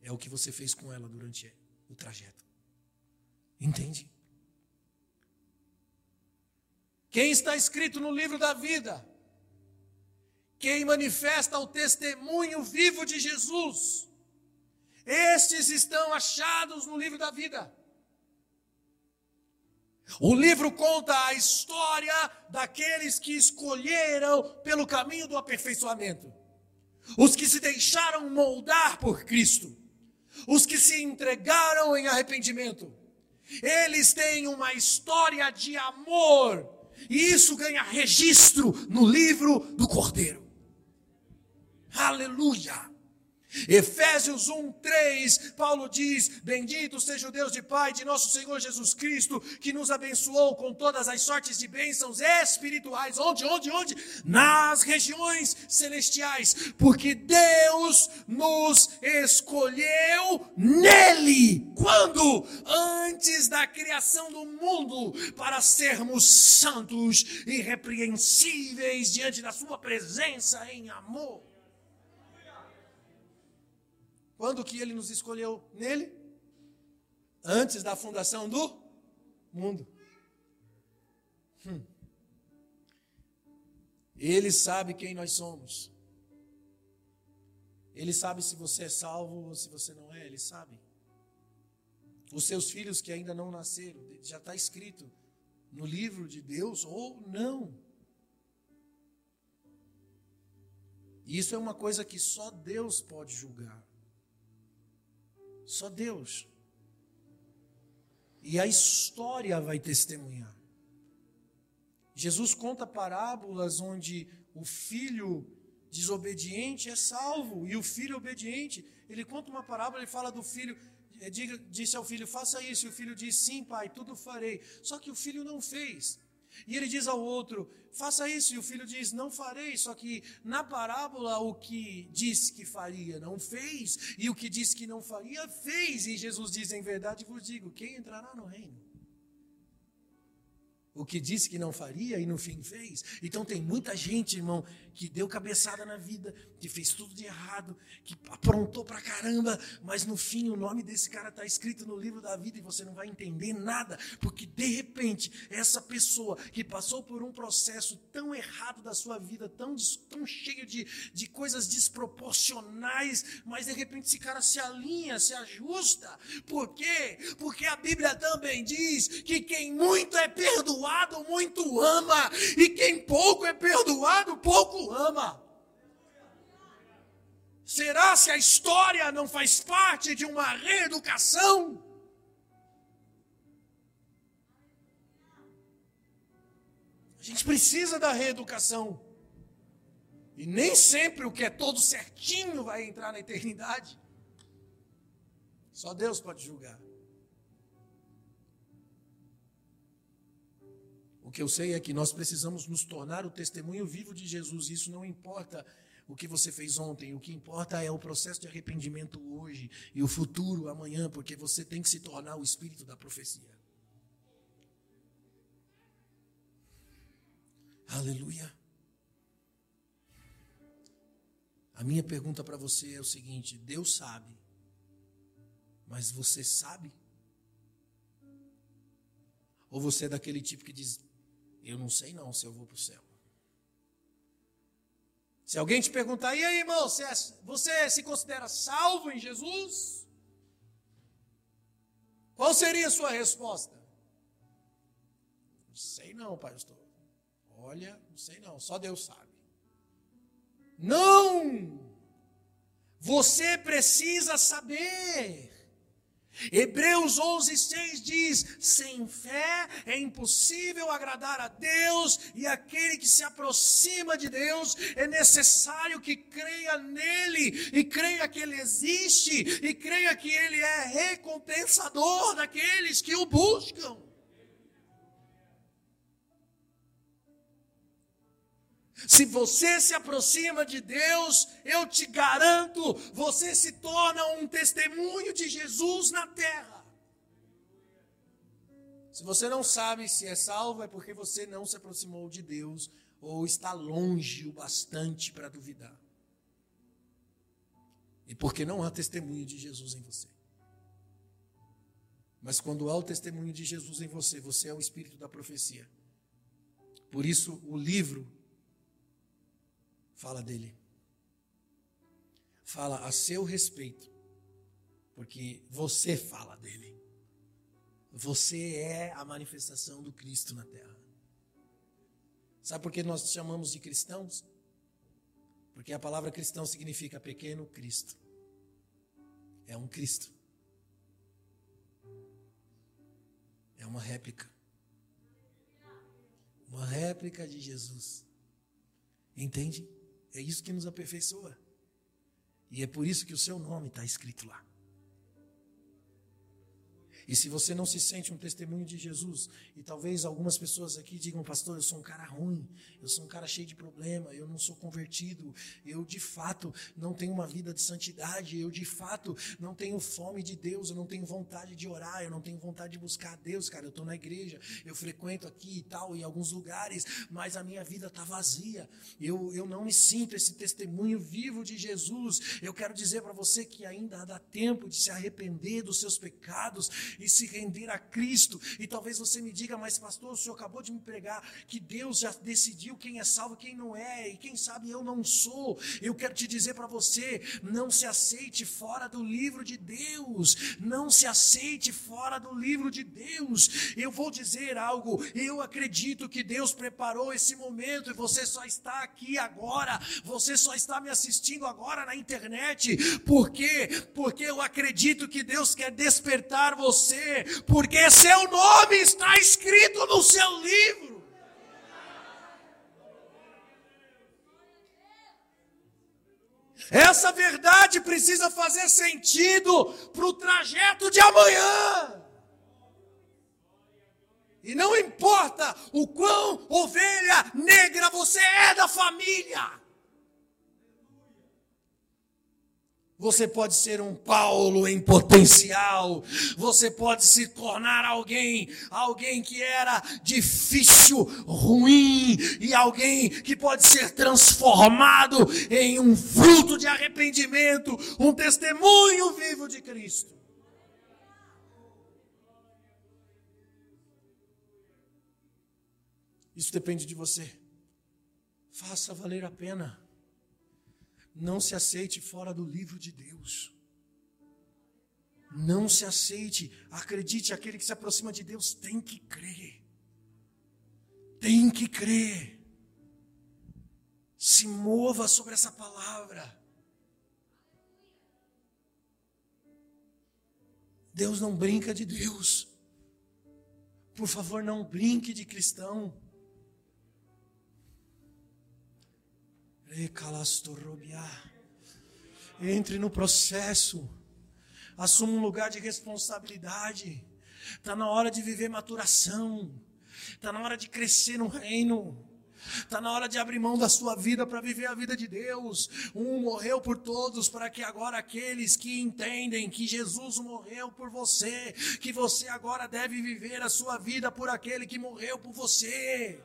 É o que você fez com ela durante o trajeto. Entende? Quem está escrito no livro da vida? Quem manifesta o testemunho vivo de Jesus? Estes estão achados no livro da vida. O livro conta a história daqueles que escolheram pelo caminho do aperfeiçoamento, os que se deixaram moldar por Cristo, os que se entregaram em arrependimento. Eles têm uma história de amor, e isso ganha registro no livro do Cordeiro. Aleluia! Efésios 1, 3, Paulo diz: Bendito seja o Deus de Pai de nosso Senhor Jesus Cristo, que nos abençoou com todas as sortes de bênçãos espirituais. Onde, onde, onde? Nas regiões celestiais, porque Deus nos escolheu nele. Quando? Antes da criação do mundo, para sermos santos, irrepreensíveis diante da Sua presença em amor. Quando que ele nos escolheu? Nele? Antes da fundação do mundo. Hum. Ele sabe quem nós somos. Ele sabe se você é salvo ou se você não é, ele sabe. Os seus filhos que ainda não nasceram, já está escrito no livro de Deus ou não. Isso é uma coisa que só Deus pode julgar. Só Deus. E a história vai testemunhar. Jesus conta parábolas onde o filho desobediente é salvo e o filho obediente. Ele conta uma parábola e fala do filho, eh, disse ao filho: faça isso. E o filho diz: sim, pai, tudo farei. Só que o filho não fez. E ele diz ao outro: faça isso. E o filho diz: não farei. Só que na parábola, o que disse que faria não fez, e o que disse que não faria fez. E Jesus diz: em verdade vos digo: quem entrará no reino? O que disse que não faria e no fim fez. Então tem muita gente, irmão, que deu cabeçada na vida, que fez tudo de errado, que aprontou pra caramba, mas no fim o nome desse cara está escrito no livro da vida e você não vai entender nada, porque de repente essa pessoa que passou por um processo tão errado da sua vida, tão, tão cheio de, de coisas desproporcionais, mas de repente esse cara se alinha, se ajusta. Por quê? Porque a Bíblia também diz que quem muito é perdoado, muito ama, e quem pouco é perdoado, pouco ama. Será se a história não faz parte de uma reeducação? A gente precisa da reeducação. E nem sempre o que é todo certinho vai entrar na eternidade. Só Deus pode julgar. Que eu sei é que nós precisamos nos tornar o testemunho vivo de Jesus. Isso não importa o que você fez ontem, o que importa é o processo de arrependimento hoje e o futuro amanhã, porque você tem que se tornar o espírito da profecia. Aleluia. A minha pergunta para você é o seguinte: Deus sabe, mas você sabe? Ou você é daquele tipo que diz: eu não sei não se eu vou para o céu. Se alguém te perguntar, e aí, irmão, você, é, você se considera salvo em Jesus? Qual seria a sua resposta? Não sei não, pastor. Olha, não sei não, só Deus sabe. Não! Você precisa saber. Hebreus 11, 6 diz: sem fé é impossível agradar a Deus, e aquele que se aproxima de Deus é necessário que creia nele, e creia que ele existe, e creia que ele é recompensador daqueles que o buscam. Se você se aproxima de Deus, eu te garanto, você se torna um testemunho de Jesus na terra. Se você não sabe se é salvo, é porque você não se aproximou de Deus ou está longe o bastante para duvidar. E porque não há testemunho de Jesus em você. Mas quando há o testemunho de Jesus em você, você é o espírito da profecia. Por isso, o livro fala dele. Fala a seu respeito, porque você fala dele. Você é a manifestação do Cristo na terra. Sabe por que nós chamamos de cristãos? Porque a palavra cristão significa pequeno Cristo. É um Cristo. É uma réplica. Uma réplica de Jesus. Entende? É isso que nos aperfeiçoa. E é por isso que o seu nome está escrito lá. E se você não se sente um testemunho de Jesus, e talvez algumas pessoas aqui digam, pastor, eu sou um cara ruim, eu sou um cara cheio de problema, eu não sou convertido, eu de fato não tenho uma vida de santidade, eu de fato não tenho fome de Deus, eu não tenho vontade de orar, eu não tenho vontade de buscar a Deus, cara, eu estou na igreja, eu frequento aqui e tal, em alguns lugares, mas a minha vida está vazia, eu, eu não me sinto esse testemunho vivo de Jesus. Eu quero dizer para você que ainda dá tempo de se arrepender dos seus pecados e se render a Cristo. E talvez você me diga, mas pastor, o senhor acabou de me pregar que Deus já decidiu quem é salvo quem não é, e quem sabe eu não sou. Eu quero te dizer para você, não se aceite fora do livro de Deus. Não se aceite fora do livro de Deus. Eu vou dizer algo, eu acredito que Deus preparou esse momento e você só está aqui agora. Você só está me assistindo agora na internet. Por quê? Porque eu acredito que Deus quer despertar você você, porque seu nome está escrito no seu livro. Essa verdade precisa fazer sentido para o trajeto de amanhã. E não importa o quão ovelha negra você é da família. Você pode ser um Paulo em potencial. Você pode se tornar alguém, alguém que era difícil, ruim e alguém que pode ser transformado em um fruto de arrependimento, um testemunho vivo de Cristo. Isso depende de você. Faça valer a pena. Não se aceite fora do livro de Deus. Não se aceite. Acredite, aquele que se aproxima de Deus tem que crer. Tem que crer. Se mova sobre essa palavra. Deus não brinca de Deus. Por favor, não brinque de cristão. Entre no processo. Assuma um lugar de responsabilidade. Está na hora de viver maturação. Está na hora de crescer no reino. Está na hora de abrir mão da sua vida para viver a vida de Deus. Um morreu por todos, para que agora aqueles que entendem que Jesus morreu por você, que você agora deve viver a sua vida por aquele que morreu por você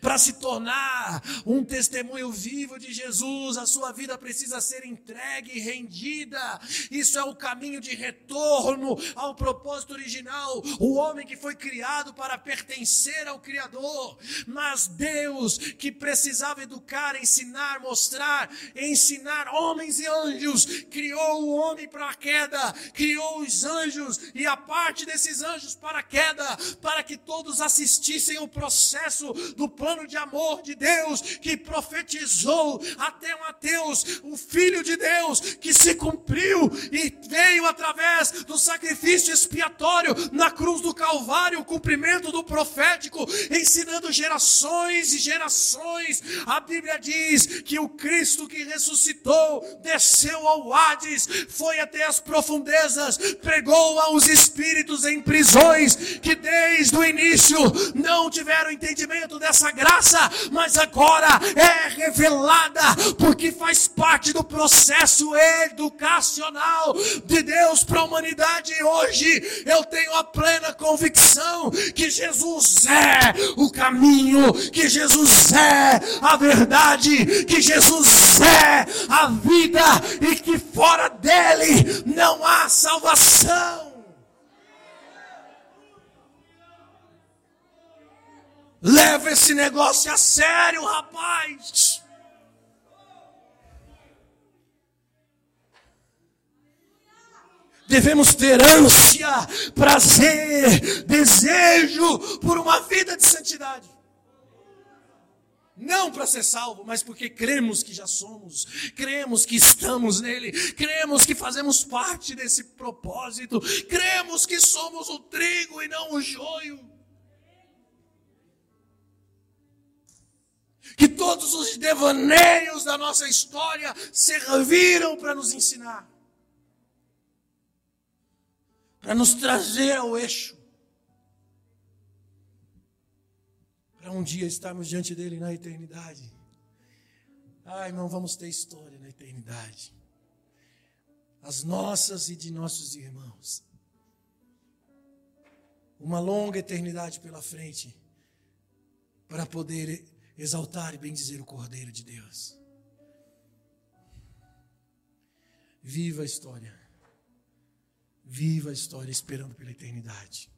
para se tornar um testemunho vivo de Jesus, a sua vida precisa ser entregue e rendida. Isso é o caminho de retorno ao propósito original. O homem que foi criado para pertencer ao Criador, mas Deus que precisava educar, ensinar, mostrar, ensinar homens e anjos, criou o homem para a queda, criou os anjos e a parte desses anjos para a queda, para que todos assistissem o processo do plano de amor de Deus que profetizou até Mateus, o Filho de Deus, que se cumpriu e veio através do sacrifício expiatório na cruz do Calvário, o cumprimento do profético, ensinando gerações e gerações. A Bíblia diz que o Cristo que ressuscitou desceu ao Hades, foi até as profundezas, pregou aos espíritos em prisões que desde o início não tiveram entendimento dessa essa graça, mas agora é revelada, porque faz parte do processo educacional de Deus para a humanidade. E hoje eu tenho a plena convicção que Jesus é o caminho, que Jesus é a verdade, que Jesus é a vida e que fora dele não há salvação. Leva esse negócio a sério, rapaz. Devemos ter ânsia, prazer, desejo por uma vida de santidade. Não para ser salvo, mas porque cremos que já somos, cremos que estamos nele, cremos que fazemos parte desse propósito, cremos que somos o trigo e não o joio. Que todos os devaneios da nossa história serviram para nos ensinar, para nos trazer ao eixo, para um dia estarmos diante dele na eternidade. Ai, não vamos ter história na eternidade. As nossas e de nossos irmãos. Uma longa eternidade pela frente para poder exaltar e bendizer o Cordeiro de Deus. Viva a história. Viva a história esperando pela eternidade.